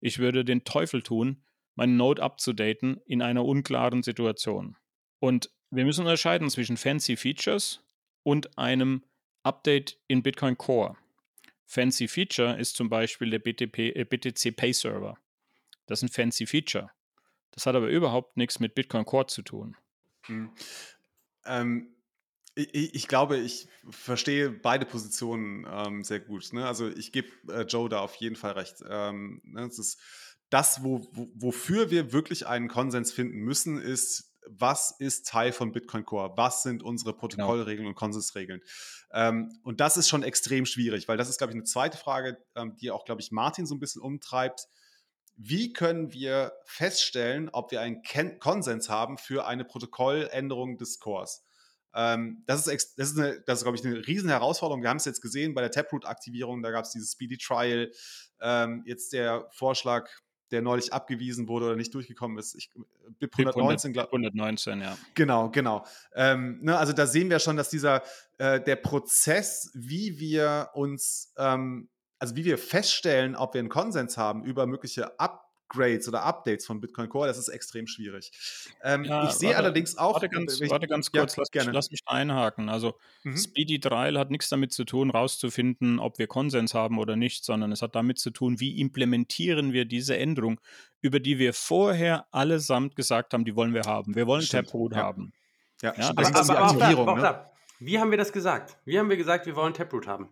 C: Ich würde den Teufel tun, meine Node abzudaten in einer unklaren Situation. Und wir müssen unterscheiden zwischen fancy Features und einem Update in Bitcoin Core. Fancy Feature ist zum Beispiel der BTP, äh, BTC Pay Server. Das ist ein fancy Feature. Das hat aber überhaupt nichts mit Bitcoin Core zu tun.
B: Hm. Ähm, Ich, ich, glaube, ich verstehe beide Positionen ähm, sehr gut. Ne? Also ich gebe äh, Joe da auf jeden Fall recht. Ähm, ne? Es ist das, wo, wo, wofür wir wirklich einen Konsens finden müssen, ist, was ist Teil von Bitcoin Core? Was sind unsere genau. Protokollregeln genau. und Konsensregeln? Ähm, und das ist schon extrem schwierig, weil das ist, glaube ich, eine zweite Frage, ähm, die auch, glaube ich, Martin so ein bisschen umtreibt. Wie können wir feststellen, ob wir einen Ken Konsens haben für eine Protokolländerung des Cores? Ähm, das ist, das ist, eine, das ist glaube ich, eine riesen Herausforderung. Wir haben es jetzt gesehen bei der Taproot-Aktivierung, da gab es dieses Speedy Trial. Ähm, jetzt der Vorschlag, der neulich abgewiesen wurde oder nicht durchgekommen ist. Ich, BIP 119,
C: glaube 119, ja.
B: Genau, genau. Ähm, ne, also da sehen wir schon, dass dieser, äh, der Prozess, wie wir uns, ähm, also wie wir feststellen, ob wir einen Konsens haben über mögliche Ab Upgrades oder Updates von Bitcoin Core, das ist extrem schwierig. Ähm, ja, ich sehe allerdings auch.
C: Warte ganz, ich, warte ganz kurz, ja, lass. Mich, lass mich einhaken. Also, mhm. Speedy Trial hat nichts damit zu tun, rauszufinden, ob wir Konsens haben oder nicht, sondern es hat damit zu tun, wie implementieren wir diese Änderung, über die wir vorher allesamt gesagt haben, die wollen wir haben. Wir wollen Taproot ja. haben.
A: Ja, ja das aber, ist aber, die Aktivierung. Ne? Wie haben wir das gesagt? Wie haben wir gesagt, wir wollen Taproot haben?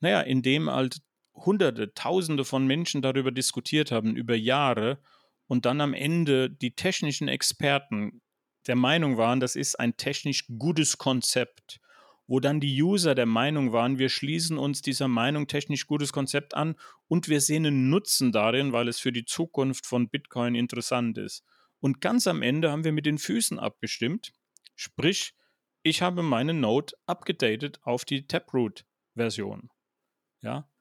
C: Naja, indem halt Hunderte, Tausende von Menschen darüber diskutiert haben, über Jahre, und dann am Ende die technischen Experten der Meinung waren, das ist ein technisch gutes Konzept, wo dann die User der Meinung waren, wir schließen uns dieser Meinung technisch gutes Konzept an und wir sehen einen Nutzen darin, weil es für die Zukunft von Bitcoin interessant ist. Und ganz am Ende haben wir mit den Füßen abgestimmt, sprich, ich habe meine Node abgedatet auf die Taproot-Version. Ja,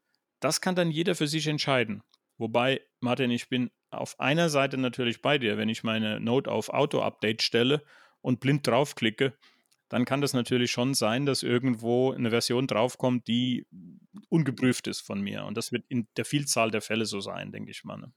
C: das kann dann jeder für sich entscheiden. Wobei, Martin, ich bin auf einer Seite natürlich bei dir. Wenn ich meine Note auf Auto-Update stelle und blind draufklicke, dann kann das natürlich schon sein, dass irgendwo eine Version draufkommt, die ungeprüft ist von mir. Und das wird in der Vielzahl der Fälle so sein, denke ich mal. Ne?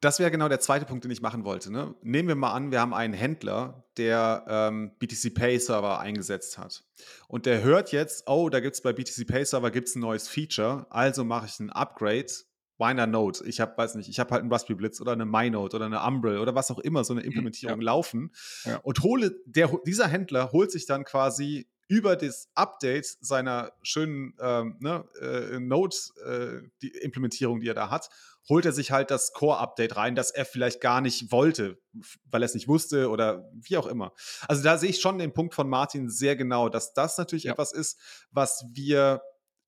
B: Das wäre genau der zweite Punkt, den ich machen wollte. Ne? Nehmen wir mal an, wir haben einen Händler, der ähm, BTC Pay Server eingesetzt hat. Und der hört jetzt, oh, da gibt es bei BTC Pay Server gibt's ein neues Feature, also mache ich ein Upgrade. Winer Node. Ich habe, weiß nicht, ich habe halt einen Raspberry Blitz oder eine MyNode oder eine Umbrel oder was auch immer, so eine Implementierung ja. laufen. Ja. Und hole, der, dieser Händler holt sich dann quasi über das Update seiner schönen ähm, ne, äh, Node-Implementierung, äh, die, die er da hat, holt er sich halt das Core-Update rein, das er vielleicht gar nicht wollte, weil er es nicht wusste oder wie auch immer. Also da sehe ich schon den Punkt von Martin sehr genau, dass das natürlich ja. etwas ist, was wir,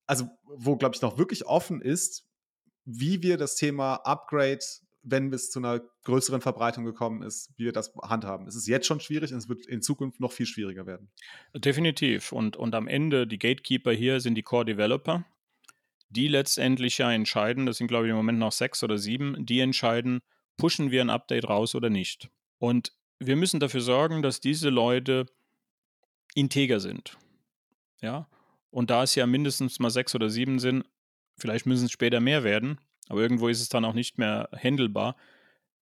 B: also wo, glaube ich, noch wirklich offen ist, wie wir das Thema Upgrade wenn es zu einer größeren Verbreitung gekommen ist, wie wir das handhaben. Es ist jetzt schon schwierig und es wird in Zukunft noch viel schwieriger werden.
C: Definitiv. Und, und am Ende, die Gatekeeper hier sind die Core Developer, die letztendlich ja entscheiden, das sind glaube ich im Moment noch sechs oder sieben, die entscheiden, pushen wir ein Update raus oder nicht. Und wir müssen dafür sorgen, dass diese Leute integer sind. Ja. Und da es ja mindestens mal sechs oder sieben sind, vielleicht müssen es später mehr werden, aber irgendwo ist es dann auch nicht mehr händelbar,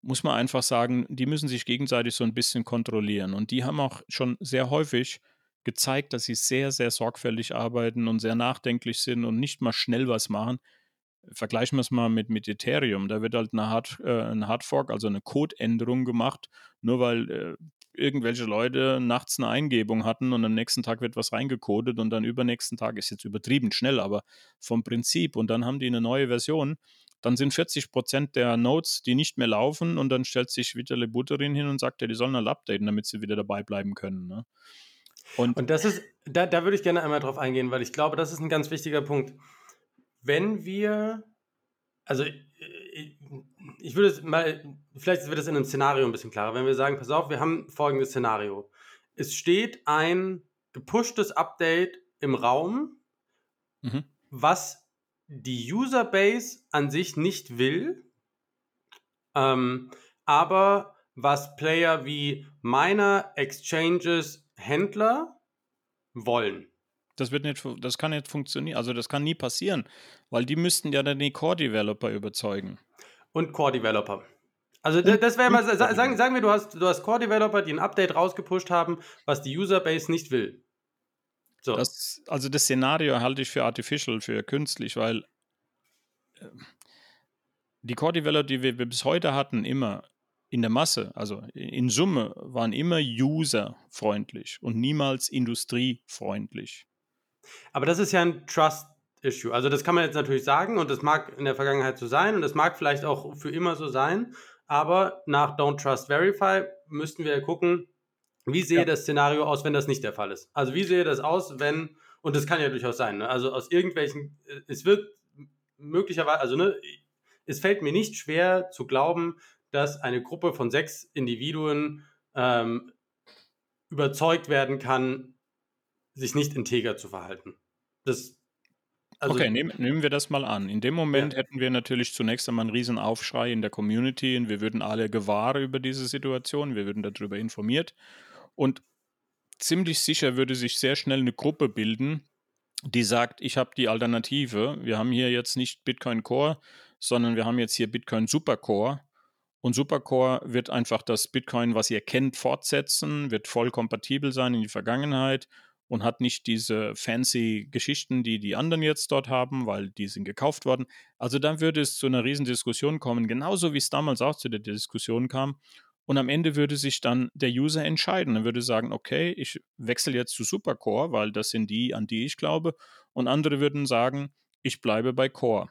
C: muss man einfach sagen, die müssen sich gegenseitig so ein bisschen kontrollieren. Und die haben auch schon sehr häufig gezeigt, dass sie sehr, sehr sorgfältig arbeiten und sehr nachdenklich sind und nicht mal schnell was machen. Vergleichen wir es mal mit, mit Ethereum. Da wird halt eine, Hard, äh, ein Hardfork, also eine Codeänderung gemacht, nur weil äh, irgendwelche Leute nachts eine Eingebung hatten und am nächsten Tag wird was reingecodet und dann übernächsten Tag ist jetzt übertrieben schnell, aber vom Prinzip und dann haben die eine neue Version dann sind 40 Prozent der Nodes, die nicht mehr laufen und dann stellt sich Vitali Buterin hin und sagt, ja, die sollen halt updaten, damit sie wieder dabei bleiben können. Ne?
A: Und, und, das ist, da, da würde ich gerne einmal drauf eingehen, weil ich glaube, das ist ein ganz wichtiger Punkt. Wenn wir, also ich, ich würde es mal, vielleicht wird es in einem Szenario ein bisschen klarer, wenn wir sagen, pass auf, wir haben folgendes Szenario. Es steht ein gepushtes Update im Raum, mhm. was die Userbase an sich nicht will, ähm, aber was Player wie Miner, Exchanges, Händler wollen.
C: Das wird nicht, das kann nicht funktionieren, also das kann nie passieren, weil die müssten ja dann die Core-Developer überzeugen.
A: Und Core-Developer. Also das wäre mal, sagen, sagen wir, du hast, du hast Core-Developer, die ein Update rausgepusht haben, was die Userbase nicht will.
C: So. Das, also das Szenario halte ich für artificial, für künstlich, weil äh, die Core Developer, die wir bis heute hatten, immer, in der Masse, also in Summe, waren immer userfreundlich und niemals industriefreundlich.
A: Aber das ist ja ein Trust-Issue. Also das kann man jetzt natürlich sagen und das mag in der Vergangenheit so sein und das mag vielleicht auch für immer so sein. Aber nach Don't Trust Verify müssten wir gucken, wie sehe ja. das Szenario aus, wenn das nicht der Fall ist. Also wie sehe das aus, wenn, und das kann ja durchaus sein, ne? also aus irgendwelchen, es wird möglicherweise, also ne, es fällt mir nicht schwer zu glauben, dass eine Gruppe von sechs Individuen ähm, überzeugt werden kann, sich nicht integer zu verhalten. Das,
C: also, okay, nehm, nehmen wir das mal an. In dem Moment ja. hätten wir natürlich zunächst einmal einen riesen Aufschrei in der Community und wir würden alle gewahr über diese Situation, wir würden darüber informiert und ziemlich sicher würde sich sehr schnell eine Gruppe bilden, die sagt, ich habe die Alternative. Wir haben hier jetzt nicht Bitcoin Core, sondern wir haben jetzt hier Bitcoin Supercore. Und Supercore wird einfach das Bitcoin, was ihr kennt, fortsetzen, wird voll kompatibel sein in die Vergangenheit und hat nicht diese fancy Geschichten, die die anderen jetzt dort haben, weil die sind gekauft worden. Also dann würde es zu einer riesen Diskussion kommen, genauso wie es damals auch zu der Diskussion kam. Und am Ende würde sich dann der User entscheiden. Er würde sagen, okay, ich wechsle jetzt zu Supercore, weil das sind die, an die ich glaube. Und andere würden sagen, ich bleibe bei Core.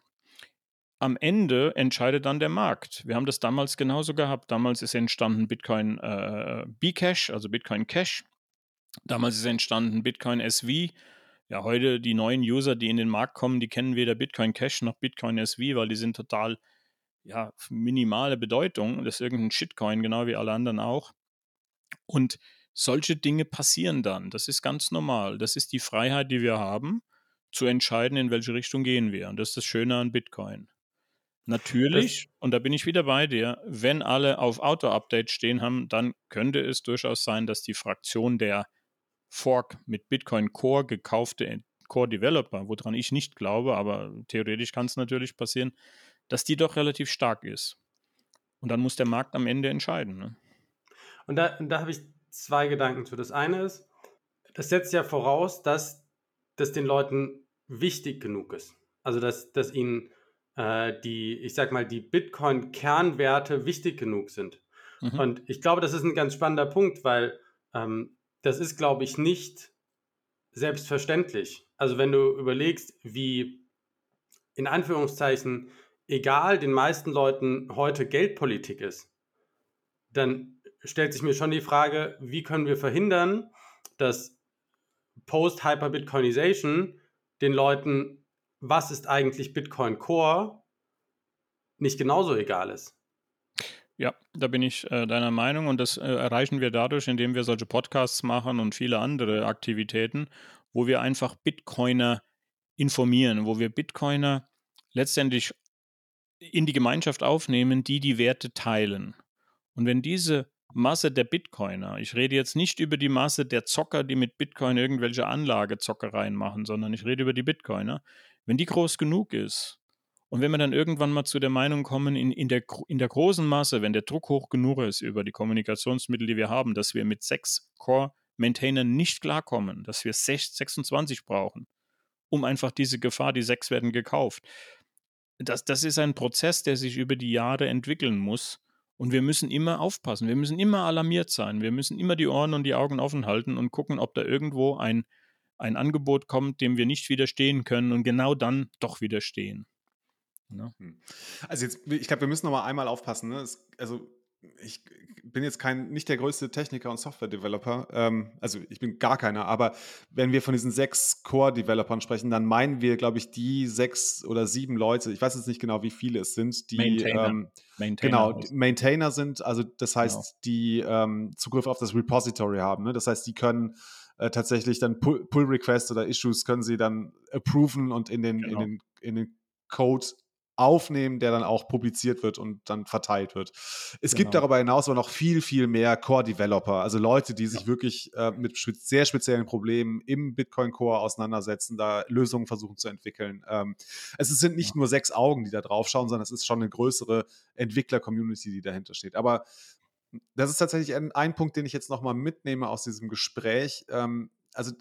C: Am Ende entscheidet dann der Markt. Wir haben das damals genauso gehabt. Damals ist entstanden Bitcoin äh, Bcash, also Bitcoin Cash. Damals ist entstanden Bitcoin SV. Ja, heute die neuen User, die in den Markt kommen, die kennen weder Bitcoin Cash noch Bitcoin SV, weil die sind total, ja, minimale Bedeutung. Das ist irgendein Shitcoin, genau wie alle anderen auch. Und solche Dinge passieren dann. Das ist ganz normal. Das ist die Freiheit, die wir haben, zu entscheiden, in welche Richtung gehen wir. Und das ist das Schöne an Bitcoin. Natürlich, das, und da bin ich wieder bei dir, wenn alle auf Auto-Update stehen haben, dann könnte es durchaus sein, dass die Fraktion der Fork mit Bitcoin Core gekaufte Core Developer, woran ich nicht glaube, aber theoretisch kann es natürlich passieren, dass die doch relativ stark ist. Und dann muss der Markt am Ende entscheiden. Ne?
A: Und da, da habe ich zwei Gedanken zu. Das eine ist, das setzt ja voraus, dass das den Leuten wichtig genug ist. Also, dass, dass ihnen äh, die, ich sag mal, die Bitcoin-Kernwerte wichtig genug sind. Mhm. Und ich glaube, das ist ein ganz spannender Punkt, weil ähm, das ist, glaube ich, nicht selbstverständlich. Also wenn du überlegst, wie in Anführungszeichen egal den meisten Leuten heute Geldpolitik ist, dann stellt sich mir schon die Frage, wie können wir verhindern, dass Post-Hyper-Bitcoinization den Leuten, was ist eigentlich Bitcoin Core, nicht genauso egal ist.
C: Ja, da bin ich äh, deiner Meinung und das äh, erreichen wir dadurch, indem wir solche Podcasts machen und viele andere Aktivitäten, wo wir einfach Bitcoiner informieren, wo wir Bitcoiner letztendlich in die Gemeinschaft aufnehmen, die die Werte teilen. Und wenn diese Masse der Bitcoiner, ich rede jetzt nicht über die Masse der Zocker, die mit Bitcoin irgendwelche Anlagezockereien machen, sondern ich rede über die Bitcoiner, wenn die groß genug ist, und wenn wir dann irgendwann mal zu der Meinung kommen, in, in, der, in der großen Masse, wenn der Druck hoch genug ist über die Kommunikationsmittel, die wir haben, dass wir mit sechs Core-Maintainern nicht klarkommen, dass wir 6, 26 brauchen, um einfach diese Gefahr, die sechs werden gekauft. Das, das ist ein Prozess, der sich über die Jahre entwickeln muss. Und wir müssen immer aufpassen. Wir müssen immer alarmiert sein. Wir müssen immer die Ohren und die Augen offen halten und gucken, ob da irgendwo ein, ein Angebot kommt, dem wir nicht widerstehen können und genau dann doch widerstehen.
B: Ne? Hm. Also jetzt, ich glaube, wir müssen noch mal einmal aufpassen. Ne? Es, also ich bin jetzt kein, nicht der größte Techniker und Software-Developer, ähm, also ich bin gar keiner, aber wenn wir von diesen sechs Core-Developern sprechen, dann meinen wir, glaube ich, die sechs oder sieben Leute, ich weiß jetzt nicht genau, wie viele es sind, die Maintainer. Ähm, Maintainer genau, Maintainer sind, also das heißt, genau. die ähm, Zugriff auf das Repository haben. Ne? Das heißt, die können äh, tatsächlich dann Pull-Requests oder Issues können sie dann approven und in den, genau. in den, in den Code aufnehmen, der dann auch publiziert wird und dann verteilt wird. Es genau. gibt darüber hinaus aber noch viel, viel mehr Core-Developer, also Leute, die sich ja. wirklich äh, mit sehr speziellen Problemen im Bitcoin-Core auseinandersetzen, da Lösungen versuchen zu entwickeln. Ähm, es sind nicht ja. nur sechs Augen, die da drauf schauen, sondern es ist schon eine größere Entwickler-Community, die dahinter steht. Aber das ist tatsächlich ein, ein Punkt, den ich jetzt nochmal mitnehme aus diesem Gespräch. Ähm, also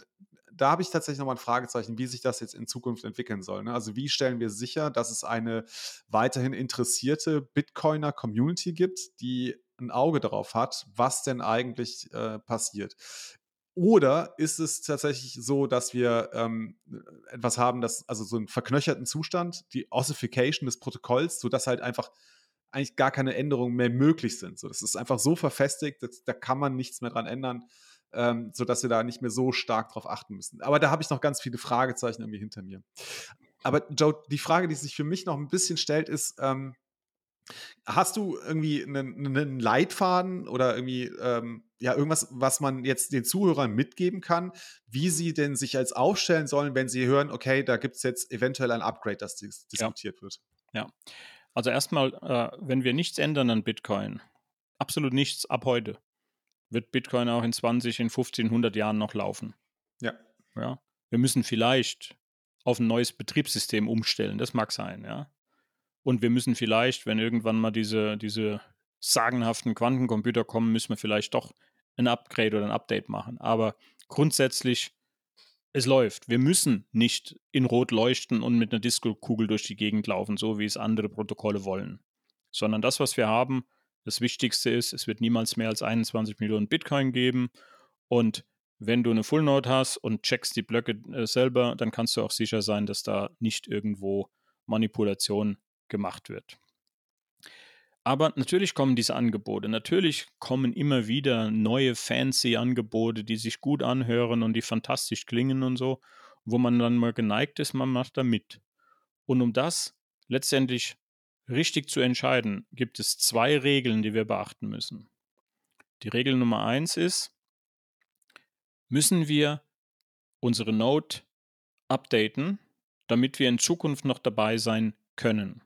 B: da habe ich tatsächlich nochmal ein Fragezeichen, wie sich das jetzt in Zukunft entwickeln soll. Ne? Also wie stellen wir sicher, dass es eine weiterhin interessierte Bitcoiner-Community gibt, die ein Auge darauf hat, was denn eigentlich äh, passiert. Oder ist es tatsächlich so, dass wir ähm, etwas haben, das, also so einen verknöcherten Zustand, die Ossification des Protokolls, sodass halt einfach eigentlich gar keine Änderungen mehr möglich sind. So, das ist einfach so verfestigt, dass, da kann man nichts mehr dran ändern, ähm, sodass wir da nicht mehr so stark drauf achten müssen. Aber da habe ich noch ganz viele Fragezeichen irgendwie hinter mir. Aber Joe, die Frage, die sich für mich noch ein bisschen stellt, ist, ähm, Hast du irgendwie einen, einen Leitfaden oder irgendwie ähm, ja irgendwas, was man jetzt den Zuhörern mitgeben kann, wie sie denn sich als aufstellen sollen, wenn sie hören, okay, da gibt es jetzt eventuell ein Upgrade, das dis diskutiert
C: ja.
B: wird?
C: Ja, also erstmal, äh, wenn wir nichts ändern an Bitcoin, absolut nichts ab heute, wird Bitcoin auch in 20, in 15, 100 Jahren noch laufen.
B: Ja.
C: ja. Wir müssen vielleicht auf ein neues Betriebssystem umstellen, das mag sein, ja. Und wir müssen vielleicht, wenn irgendwann mal diese, diese sagenhaften Quantencomputer kommen, müssen wir vielleicht doch ein Upgrade oder ein Update machen. Aber grundsätzlich, es läuft. Wir müssen nicht in Rot leuchten und mit einer Disco-Kugel durch die Gegend laufen, so wie es andere Protokolle wollen. Sondern das, was wir haben, das Wichtigste ist, es wird niemals mehr als 21 Millionen Bitcoin geben. Und wenn du eine Full Node hast und checkst die Blöcke äh, selber, dann kannst du auch sicher sein, dass da nicht irgendwo Manipulation gemacht wird. Aber natürlich kommen diese Angebote, natürlich kommen immer wieder neue fancy Angebote, die sich gut anhören und die fantastisch klingen und so, wo man dann mal geneigt ist, man macht da mit. Und um das letztendlich richtig zu entscheiden, gibt es zwei Regeln, die wir beachten müssen. Die Regel Nummer eins ist, müssen wir unsere Node updaten, damit wir in Zukunft noch dabei sein können.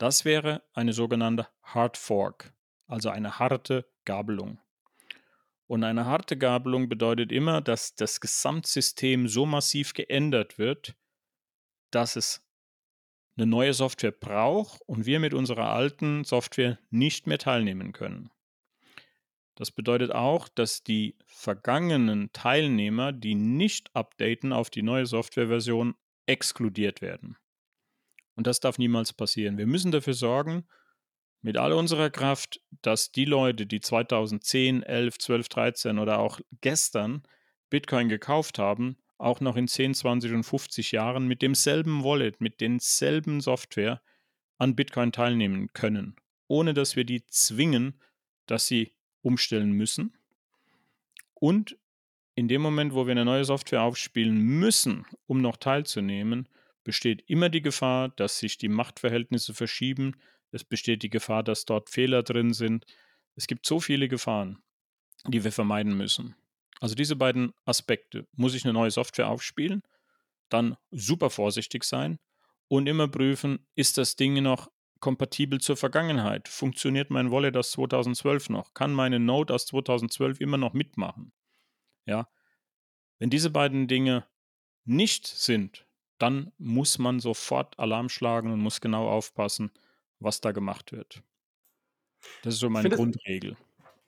C: Das wäre eine sogenannte Hard Fork, also eine harte Gabelung. Und eine harte Gabelung bedeutet immer, dass das Gesamtsystem so massiv geändert wird, dass es eine neue Software braucht und wir mit unserer alten Software nicht mehr teilnehmen können. Das bedeutet auch, dass die vergangenen Teilnehmer, die nicht updaten auf die neue Softwareversion, exkludiert werden. Und das darf niemals passieren. Wir müssen dafür sorgen, mit all unserer Kraft, dass die Leute, die 2010, 11, 12, 13 oder auch gestern Bitcoin gekauft haben, auch noch in 10, 20 und 50 Jahren mit demselben Wallet, mit denselben Software an Bitcoin teilnehmen können, ohne dass wir die zwingen, dass sie umstellen müssen. Und in dem Moment, wo wir eine neue Software aufspielen müssen, um noch teilzunehmen, besteht immer die Gefahr, dass sich die Machtverhältnisse verschieben. Es besteht die Gefahr, dass dort Fehler drin sind. Es gibt so viele Gefahren, die wir vermeiden müssen. Also diese beiden Aspekte. Muss ich eine neue Software aufspielen? Dann super vorsichtig sein und immer prüfen, ist das Ding noch kompatibel zur Vergangenheit? Funktioniert mein Wallet aus 2012 noch? Kann meine Node aus 2012 immer noch mitmachen? Ja. Wenn diese beiden Dinge nicht sind, dann muss man sofort Alarm schlagen und muss genau aufpassen, was da gemacht wird. Das ist so meine ich Grundregel.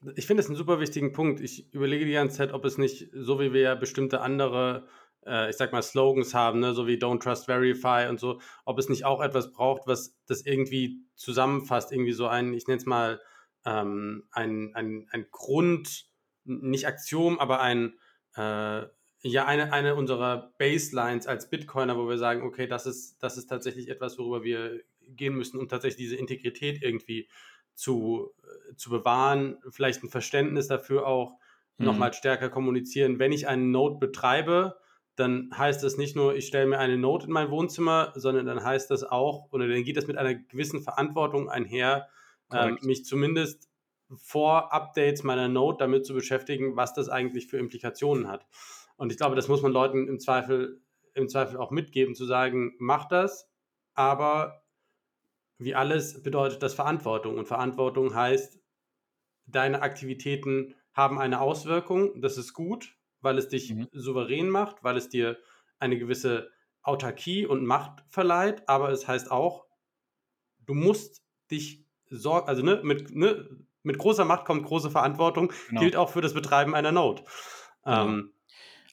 A: Das, ich finde es einen super wichtigen Punkt. Ich überlege die ganze Zeit, ob es nicht, so wie wir ja bestimmte andere, äh, ich sag mal, Slogans haben, ne, so wie Don't Trust Verify und so, ob es nicht auch etwas braucht, was das irgendwie zusammenfasst, irgendwie so ein, ich nenne es mal, ähm, ein, ein, ein Grund, nicht Aktion, aber ein, äh, ja, eine, eine unserer Baselines als Bitcoiner, wo wir sagen, okay, das ist, das ist tatsächlich etwas, worüber wir gehen müssen, um tatsächlich diese Integrität irgendwie zu, äh, zu bewahren, vielleicht ein Verständnis dafür auch mhm. nochmal stärker kommunizieren. Wenn ich einen Node betreibe, dann heißt das nicht nur, ich stelle mir eine Node in mein Wohnzimmer, sondern dann heißt das auch, oder dann geht das mit einer gewissen Verantwortung einher, ähm, mich zumindest vor Updates meiner Node damit zu beschäftigen, was das eigentlich für Implikationen hat. Und ich glaube, das muss man Leuten im Zweifel, im Zweifel auch mitgeben, zu sagen, mach das, aber wie alles bedeutet das Verantwortung. Und Verantwortung heißt, deine Aktivitäten haben eine Auswirkung. Das ist gut, weil es dich mhm. souverän macht, weil es dir eine gewisse Autarkie und Macht verleiht. Aber es heißt auch, du musst dich sorgen, also ne, mit, ne, mit großer Macht kommt große Verantwortung, genau. gilt auch für das Betreiben einer Node. Genau. Ähm,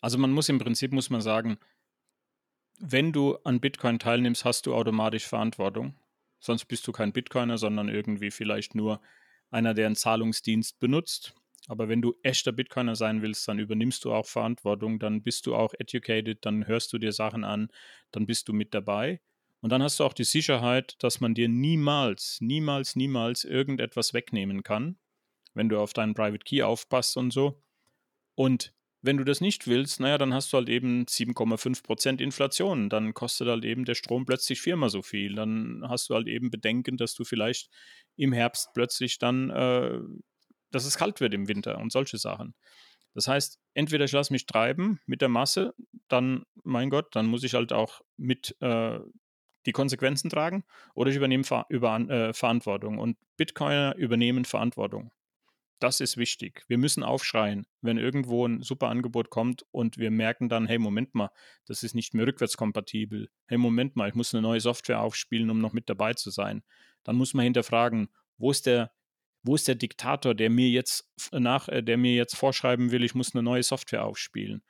C: also man muss im Prinzip, muss man sagen, wenn du an Bitcoin teilnimmst, hast du automatisch Verantwortung. Sonst bist du kein Bitcoiner, sondern irgendwie vielleicht nur einer, der einen Zahlungsdienst benutzt. Aber wenn du echter Bitcoiner sein willst, dann übernimmst du auch Verantwortung, dann bist du auch educated, dann hörst du dir Sachen an, dann bist du mit dabei. Und dann hast du auch die Sicherheit, dass man dir niemals, niemals, niemals irgendetwas wegnehmen kann, wenn du auf deinen Private Key aufpasst und so. Und wenn du das nicht willst, naja, dann hast du halt eben 7,5% Inflation. Dann kostet halt eben der Strom plötzlich viermal so viel. Dann hast du halt eben Bedenken, dass du vielleicht im Herbst plötzlich dann äh, dass es kalt wird im Winter und solche Sachen. Das heißt, entweder ich lasse mich treiben mit der Masse, dann, mein Gott, dann muss ich halt auch mit äh, die Konsequenzen tragen oder ich übernehme Ver über, äh, Verantwortung. Und Bitcoiner übernehmen Verantwortung. Das ist wichtig. Wir müssen aufschreien, wenn irgendwo ein super Angebot kommt und wir merken dann, hey, Moment mal, das ist nicht mehr rückwärtskompatibel. Hey, Moment mal, ich muss eine neue Software aufspielen, um noch mit dabei zu sein. Dann muss man hinterfragen, wo ist der wo ist der Diktator, der mir jetzt nach, äh, der mir jetzt vorschreiben will, ich muss eine neue Software aufspielen.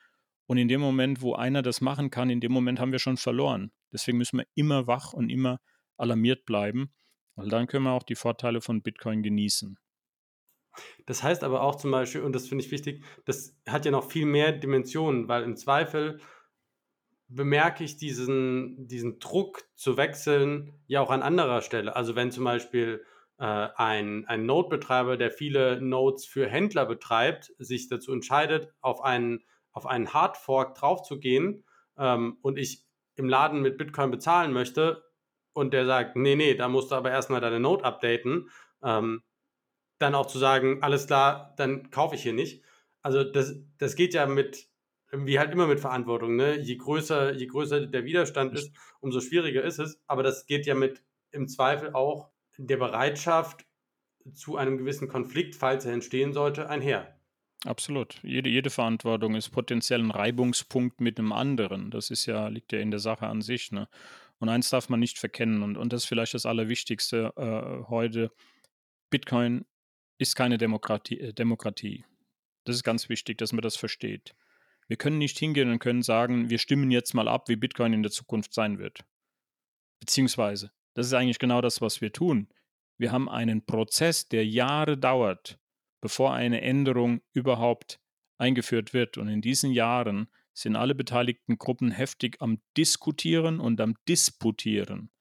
C: Und in dem Moment, wo einer das machen kann, in dem Moment haben wir schon verloren. Deswegen müssen wir immer wach und immer alarmiert bleiben, weil dann können wir auch die Vorteile von Bitcoin genießen.
A: Das heißt aber auch zum Beispiel, und das finde ich wichtig, das hat ja noch viel mehr Dimensionen, weil im Zweifel bemerke ich diesen, diesen Druck zu wechseln ja auch an anderer Stelle. Also wenn zum Beispiel äh, ein, ein Node-Betreiber, der viele Nodes für Händler betreibt, sich dazu entscheidet, auf einen, auf einen Hardfork draufzugehen ähm, und ich im Laden mit Bitcoin bezahlen möchte und der sagt, nee, nee, da musst du aber erstmal deine Node updaten, ähm, dann auch zu sagen, alles klar, dann kaufe ich hier nicht. Also das, das geht ja mit, wie halt immer mit Verantwortung, ne? Je größer, je größer der Widerstand ist, umso schwieriger ist es. Aber das geht ja mit im Zweifel auch der Bereitschaft zu einem gewissen Konflikt, falls er entstehen sollte, einher.
C: Absolut. Jede, jede Verantwortung ist potenziell ein Reibungspunkt mit einem anderen. Das ist ja, liegt ja in der Sache an sich. Ne? Und eins darf man nicht verkennen, und, und das ist vielleicht das Allerwichtigste äh, heute. Bitcoin ist keine Demokratie, äh, Demokratie. Das ist ganz wichtig, dass man das versteht. Wir können nicht hingehen und können sagen, wir stimmen jetzt mal ab, wie Bitcoin in der Zukunft sein wird. Beziehungsweise, das ist eigentlich genau das, was wir tun. Wir haben einen Prozess, der Jahre dauert, bevor eine Änderung überhaupt eingeführt wird. Und in diesen Jahren sind alle beteiligten Gruppen heftig am Diskutieren und am Disputieren.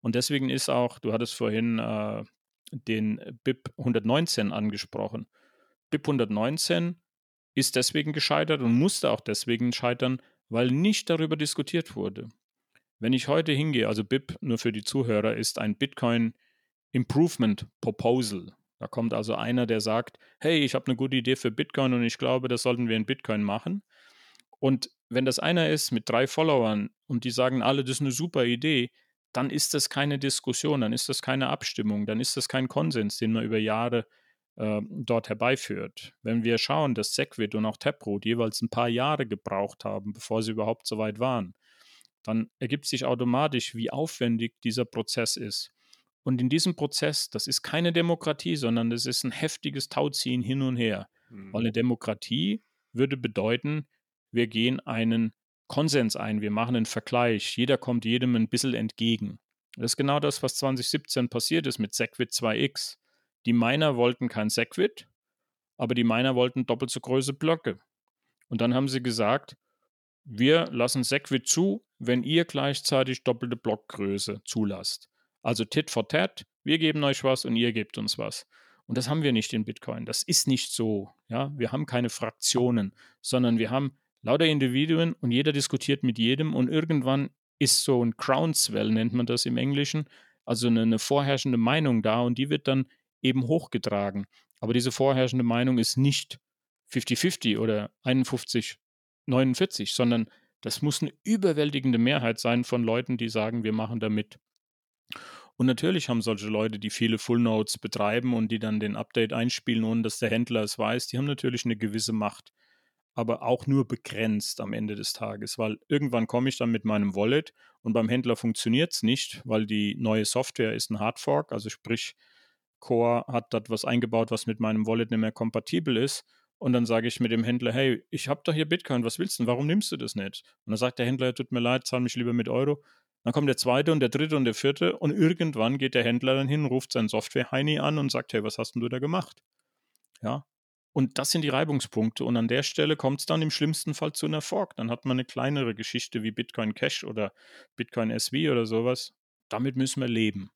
C: Und deswegen ist auch, du hattest vorhin äh, den BIP 119 angesprochen. BIP 119 ist deswegen gescheitert und musste auch deswegen scheitern, weil nicht darüber diskutiert wurde. Wenn ich heute hingehe, also BIP nur für die Zuhörer ist ein Bitcoin Improvement Proposal. Da kommt also einer, der sagt, hey, ich habe eine gute Idee für Bitcoin und ich glaube, das sollten wir in Bitcoin machen. Und wenn das einer ist mit drei Followern und die sagen alle, das ist eine super Idee, dann ist das keine Diskussion, dann ist das keine Abstimmung, dann ist das kein Konsens, den man über Jahre äh, dort herbeiführt. Wenn wir schauen, dass Segwit und auch Taproot jeweils ein paar Jahre gebraucht haben, bevor sie überhaupt so weit waren, dann ergibt sich automatisch, wie aufwendig dieser Prozess ist. Und in diesem Prozess, das ist keine Demokratie, sondern das ist ein heftiges Tauziehen hin und her. Mhm. Weil eine Demokratie würde bedeuten, wir gehen einen Konsens ein, wir machen einen Vergleich, jeder kommt jedem ein bisschen entgegen. Das ist genau das, was 2017 passiert ist mit Segwit 2x. Die Miner wollten kein Segwit, aber die Miner wollten doppelt so große Blöcke. Und dann haben sie gesagt, wir lassen Segwit zu, wenn ihr gleichzeitig doppelte Blockgröße zulasst. Also Tit for Tat, wir geben euch was und ihr gebt uns was. Und das haben wir nicht in Bitcoin. Das ist nicht so. Ja? Wir haben keine Fraktionen, sondern wir haben lauter Individuen und jeder diskutiert mit jedem und irgendwann ist so ein Groundswell, nennt man das im Englischen, also eine, eine vorherrschende Meinung da und die wird dann eben hochgetragen. Aber diese vorherrschende Meinung ist nicht 50-50 oder 51-49, sondern das muss eine überwältigende Mehrheit sein von Leuten, die sagen, wir machen da mit. Und natürlich haben solche Leute, die viele Full Nodes betreiben und die dann den Update einspielen, ohne dass der Händler es weiß, die haben natürlich eine gewisse Macht. Aber auch nur begrenzt am Ende des Tages, weil irgendwann komme ich dann mit meinem Wallet und beim Händler funktioniert es nicht, weil die neue Software ist ein Hardfork, also sprich, Core hat dort was eingebaut, was mit meinem Wallet nicht mehr kompatibel ist und dann sage ich mit dem Händler, hey, ich habe doch hier Bitcoin, was willst du? Warum nimmst du das nicht? Und dann sagt der Händler, tut mir leid, zahl mich lieber mit Euro. Dann kommt der zweite und der dritte und der vierte und irgendwann geht der Händler dann hin, ruft seinen Software-Heini an und sagt, hey, was hast denn du da gemacht? Ja, und das sind die Reibungspunkte. Und an der Stelle kommt es dann im schlimmsten Fall zu einer Fork. Dann hat man eine kleinere Geschichte wie Bitcoin Cash oder Bitcoin SV oder sowas. Damit müssen wir leben.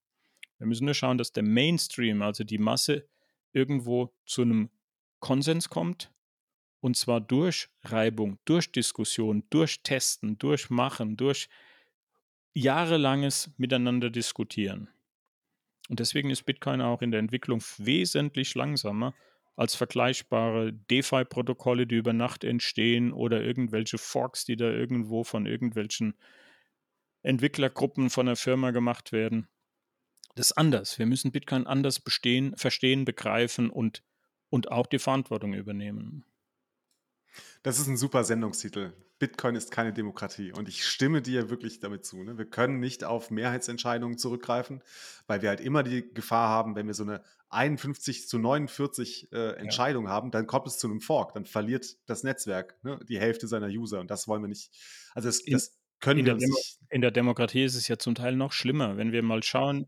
C: Wir müssen nur schauen, dass der Mainstream, also die Masse, irgendwo zu einem Konsens kommt. Und zwar durch Reibung, durch Diskussion, durch Testen, durch Machen, durch jahrelanges Miteinander diskutieren. Und deswegen ist Bitcoin auch in der Entwicklung wesentlich langsamer als vergleichbare DeFi-Protokolle, die über Nacht entstehen oder irgendwelche Forks, die da irgendwo von irgendwelchen Entwicklergruppen von der Firma gemacht werden. Das ist anders. Wir müssen Bitcoin anders bestehen, verstehen, begreifen und, und auch die Verantwortung übernehmen.
B: Das ist ein super Sendungstitel. Bitcoin ist keine Demokratie. Und ich stimme dir wirklich damit zu. Ne? Wir können nicht auf Mehrheitsentscheidungen zurückgreifen, weil wir halt immer die Gefahr haben, wenn wir so eine 51 zu 49 äh, Entscheidung ja. haben, dann kommt es zu einem Fork. Dann verliert das Netzwerk ne, die Hälfte seiner User. Und das wollen wir nicht. Also das, in, das können
C: in
B: wir
C: nicht. In der Demokratie ist es ja zum Teil noch schlimmer, wenn wir mal schauen,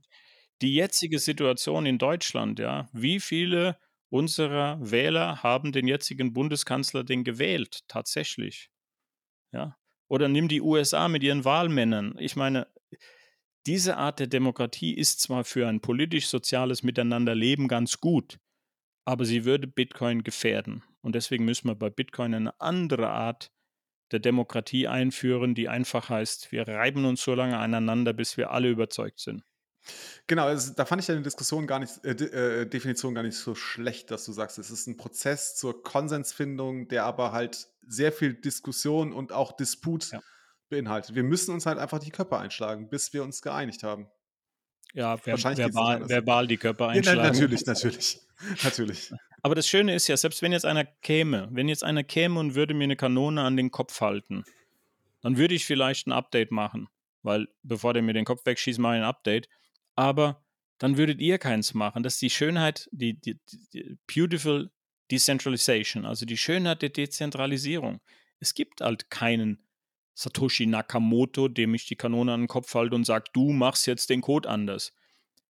C: die jetzige Situation in Deutschland, ja, wie viele unserer Wähler haben den jetzigen Bundeskanzler denn gewählt, tatsächlich? Ja? Oder nimm die USA mit ihren Wahlmännern. Ich meine, diese Art der Demokratie ist zwar für ein politisch-soziales Miteinanderleben ganz gut, aber sie würde Bitcoin gefährden. Und deswegen müssen wir bei Bitcoin eine andere Art der Demokratie einführen, die einfach heißt, wir reiben uns so lange aneinander, bis wir alle überzeugt sind.
B: Genau, also da fand ich deine Diskussion gar nicht, äh, äh, Definition gar nicht so schlecht, dass du sagst, es ist ein Prozess zur Konsensfindung, der aber halt sehr viel Diskussion und auch Disput ja. beinhaltet. Wir müssen uns halt einfach die Köpfe einschlagen, bis wir uns geeinigt haben.
C: Ja, ver verbal, verbal die Köpfe einschlagen. Ja,
B: natürlich, natürlich, natürlich.
C: Aber das Schöne ist ja, selbst wenn jetzt einer käme, wenn jetzt einer käme und würde mir eine Kanone an den Kopf halten, dann würde ich vielleicht ein Update machen, weil bevor der mir den Kopf wegschießt, mache ich ein Update aber dann würdet ihr keins machen. Das ist die Schönheit, die, die, die Beautiful Decentralization, also die Schönheit der Dezentralisierung. Es gibt halt keinen Satoshi Nakamoto, dem ich die Kanone an den Kopf halte und sage, du machst jetzt den Code anders.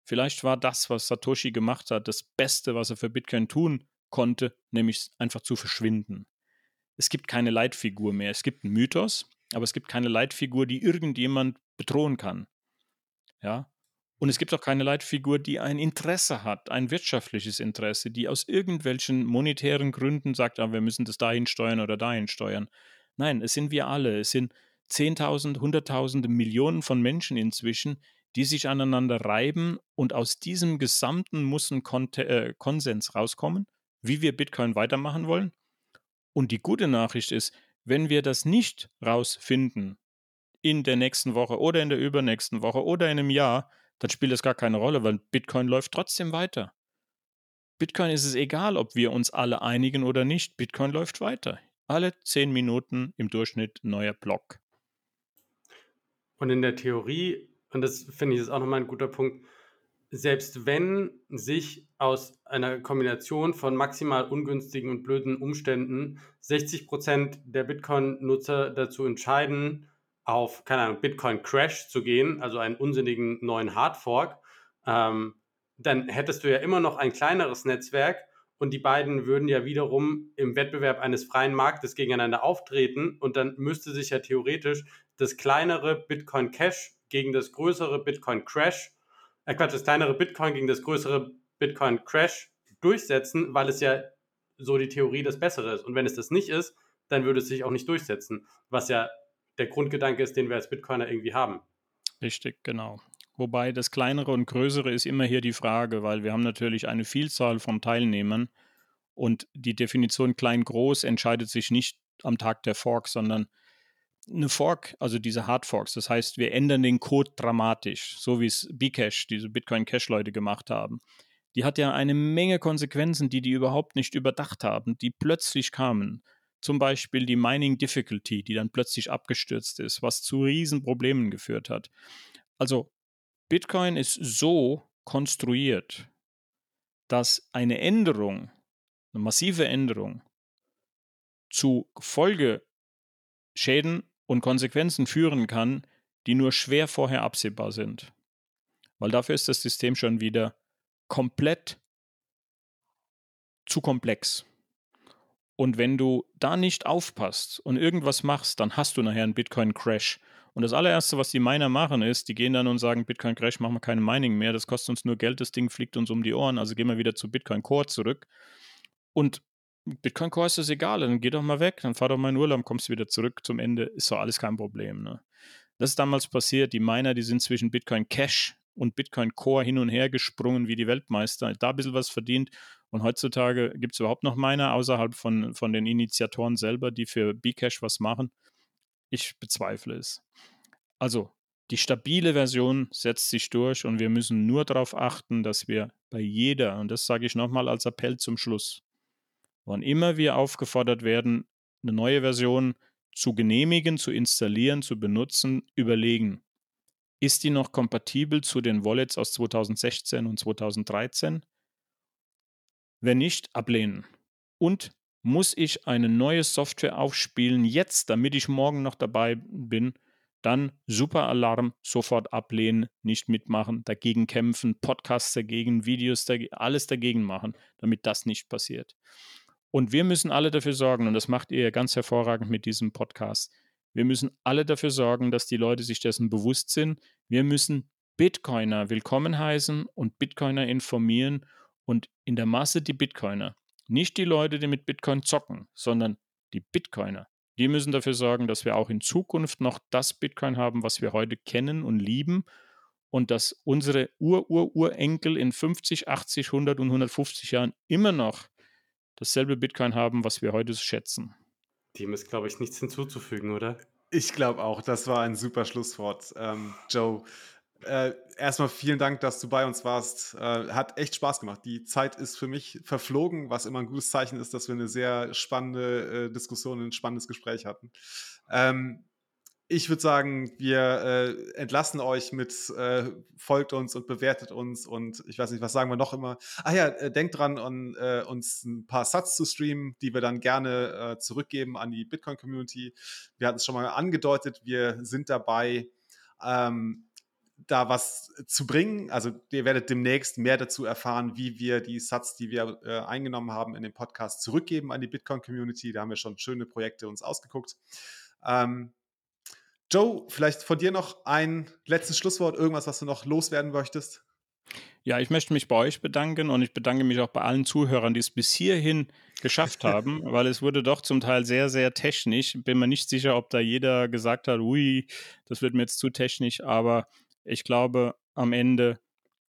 C: Vielleicht war das, was Satoshi gemacht hat, das Beste, was er für Bitcoin tun konnte, nämlich einfach zu verschwinden. Es gibt keine Leitfigur mehr. Es gibt einen Mythos, aber es gibt keine Leitfigur, die irgendjemand bedrohen kann. Ja, und es gibt auch keine Leitfigur, die ein Interesse hat, ein wirtschaftliches Interesse, die aus irgendwelchen monetären Gründen sagt, ah, wir müssen das dahin steuern oder dahin steuern. Nein, es sind wir alle. Es sind Zehntausende, Hunderttausende, Millionen von Menschen inzwischen, die sich aneinander reiben und aus diesem gesamten muss ein äh, Konsens rauskommen, wie wir Bitcoin weitermachen wollen. Und die gute Nachricht ist, wenn wir das nicht rausfinden in der nächsten Woche oder in der übernächsten Woche oder in einem Jahr, dann spielt das gar keine Rolle, weil Bitcoin läuft trotzdem weiter. Bitcoin ist es egal, ob wir uns alle einigen oder nicht. Bitcoin läuft weiter. Alle zehn Minuten im Durchschnitt neuer Block.
A: Und in der Theorie, und das finde ich ist auch nochmal ein guter Punkt, selbst wenn sich aus einer Kombination von maximal ungünstigen und blöden Umständen 60 Prozent der Bitcoin-Nutzer dazu entscheiden, auf, keine Ahnung, Bitcoin Crash zu gehen, also einen unsinnigen neuen Hardfork, ähm, dann hättest du ja immer noch ein kleineres Netzwerk und die beiden würden ja wiederum im Wettbewerb eines freien Marktes gegeneinander auftreten und dann müsste sich ja theoretisch das kleinere Bitcoin Cash gegen das größere Bitcoin Crash, äh Quatsch, das kleinere Bitcoin gegen das größere Bitcoin Crash durchsetzen, weil es ja so die Theorie das Bessere ist. Und wenn es das nicht ist, dann würde es sich auch nicht durchsetzen, was ja der Grundgedanke ist, den wir als Bitcoiner irgendwie haben.
C: Richtig, genau. Wobei das Kleinere und Größere ist immer hier die Frage, weil wir haben natürlich eine Vielzahl von Teilnehmern und die Definition klein-groß entscheidet sich nicht am Tag der Fork, sondern eine Fork, also diese Hard Forks, das heißt, wir ändern den Code dramatisch, so wie es Bcash, diese Bitcoin Cash Leute gemacht haben. Die hat ja eine Menge Konsequenzen, die die überhaupt nicht überdacht haben, die plötzlich kamen zum Beispiel die Mining Difficulty, die dann plötzlich abgestürzt ist, was zu Riesenproblemen geführt hat. Also Bitcoin ist so konstruiert, dass eine Änderung, eine massive Änderung zu Folgeschäden und Konsequenzen führen kann, die nur schwer vorher absehbar sind. Weil dafür ist das System schon wieder komplett zu komplex. Und wenn du da nicht aufpasst und irgendwas machst, dann hast du nachher einen Bitcoin-Crash. Und das allererste, was die Miner machen, ist, die gehen dann und sagen, Bitcoin Crash, machen wir keine Mining mehr, das kostet uns nur Geld, das Ding fliegt uns um die Ohren, also gehen wir wieder zu Bitcoin Core zurück. Und Bitcoin Core ist das egal, dann geh doch mal weg, dann fahr doch mal in Urlaub, kommst wieder zurück zum Ende, ist doch alles kein Problem. Ne? Das ist damals passiert, die Miner, die sind zwischen Bitcoin Cash und Bitcoin Core hin und her gesprungen wie die Weltmeister, da ein bisschen was verdient und heutzutage gibt es überhaupt noch Miner außerhalb von, von den Initiatoren selber, die für Bcash was machen. Ich bezweifle es. Also, die stabile Version setzt sich durch und wir müssen nur darauf achten, dass wir bei jeder, und das sage ich nochmal als Appell zum Schluss, wann immer wir aufgefordert werden, eine neue Version zu genehmigen, zu installieren, zu benutzen, überlegen, ist die noch kompatibel zu den Wallets aus 2016 und 2013? Wenn nicht, ablehnen. Und muss ich eine neue Software aufspielen jetzt, damit ich morgen noch dabei bin, dann super Alarm, sofort ablehnen, nicht mitmachen, dagegen kämpfen, Podcasts dagegen, Videos dagegen, alles dagegen machen, damit das nicht passiert. Und wir müssen alle dafür sorgen, und das macht ihr ganz hervorragend mit diesem Podcast, wir müssen alle dafür sorgen, dass die Leute sich dessen bewusst sind. Wir müssen Bitcoiner willkommen heißen und Bitcoiner informieren und in der Masse die Bitcoiner. Nicht die Leute, die mit Bitcoin zocken, sondern die Bitcoiner. Die müssen dafür sorgen, dass wir auch in Zukunft noch das Bitcoin haben, was wir heute kennen und lieben und dass unsere Ur-Ur-Urenkel in 50, 80, 100 und 150 Jahren immer noch dasselbe Bitcoin haben, was wir heute schätzen.
A: Dem ist, glaube ich, nichts hinzuzufügen, oder?
B: Ich glaube auch, das war ein super Schlusswort, ähm, Joe. Äh, erstmal vielen Dank, dass du bei uns warst. Äh, hat echt Spaß gemacht. Die Zeit ist für mich verflogen, was immer ein gutes Zeichen ist, dass wir eine sehr spannende äh, Diskussion, ein spannendes Gespräch hatten. Ähm, ich würde sagen, wir äh, entlassen euch mit äh, folgt uns und bewertet uns und ich weiß nicht, was sagen wir noch immer. Ah ja, äh, denkt dran, äh, uns ein paar Sats zu streamen, die wir dann gerne zurückgeben an die Bitcoin-Community. Wir hatten es schon mal angedeutet, wir sind dabei. Ähm, da was zu bringen. Also ihr werdet demnächst mehr dazu erfahren, wie wir die Sats, die wir äh, eingenommen haben in dem Podcast, zurückgeben an die Bitcoin-Community. Da haben wir schon schöne Projekte uns ausgeguckt. Ähm, Joe, vielleicht von dir noch ein letztes Schlusswort, irgendwas, was du noch loswerden möchtest?
C: Ja, ich möchte mich bei euch bedanken und ich bedanke mich auch bei allen Zuhörern, die es bis hierhin geschafft haben, weil es wurde doch zum Teil sehr, sehr technisch. Bin mir nicht sicher, ob da jeder gesagt hat, ui, das wird mir jetzt zu technisch, aber ich glaube, am Ende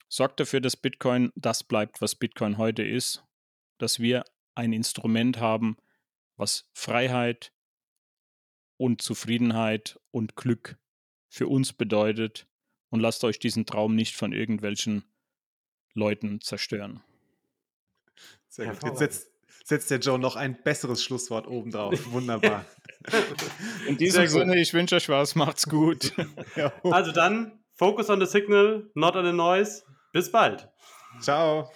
C: sorgt dafür, dass Bitcoin das bleibt, was Bitcoin heute ist, dass wir ein Instrument haben, was Freiheit und Zufriedenheit und Glück für uns bedeutet und lasst euch diesen Traum nicht von irgendwelchen Leuten zerstören.
B: Sehr gut. Jetzt setzt, setzt der Joe noch ein besseres Schlusswort oben drauf. Wunderbar.
C: In diesem Sinne, ich wünsche euch was, macht's gut.
A: also dann Focus on the signal, not on the noise. Bis bald.
B: Ciao.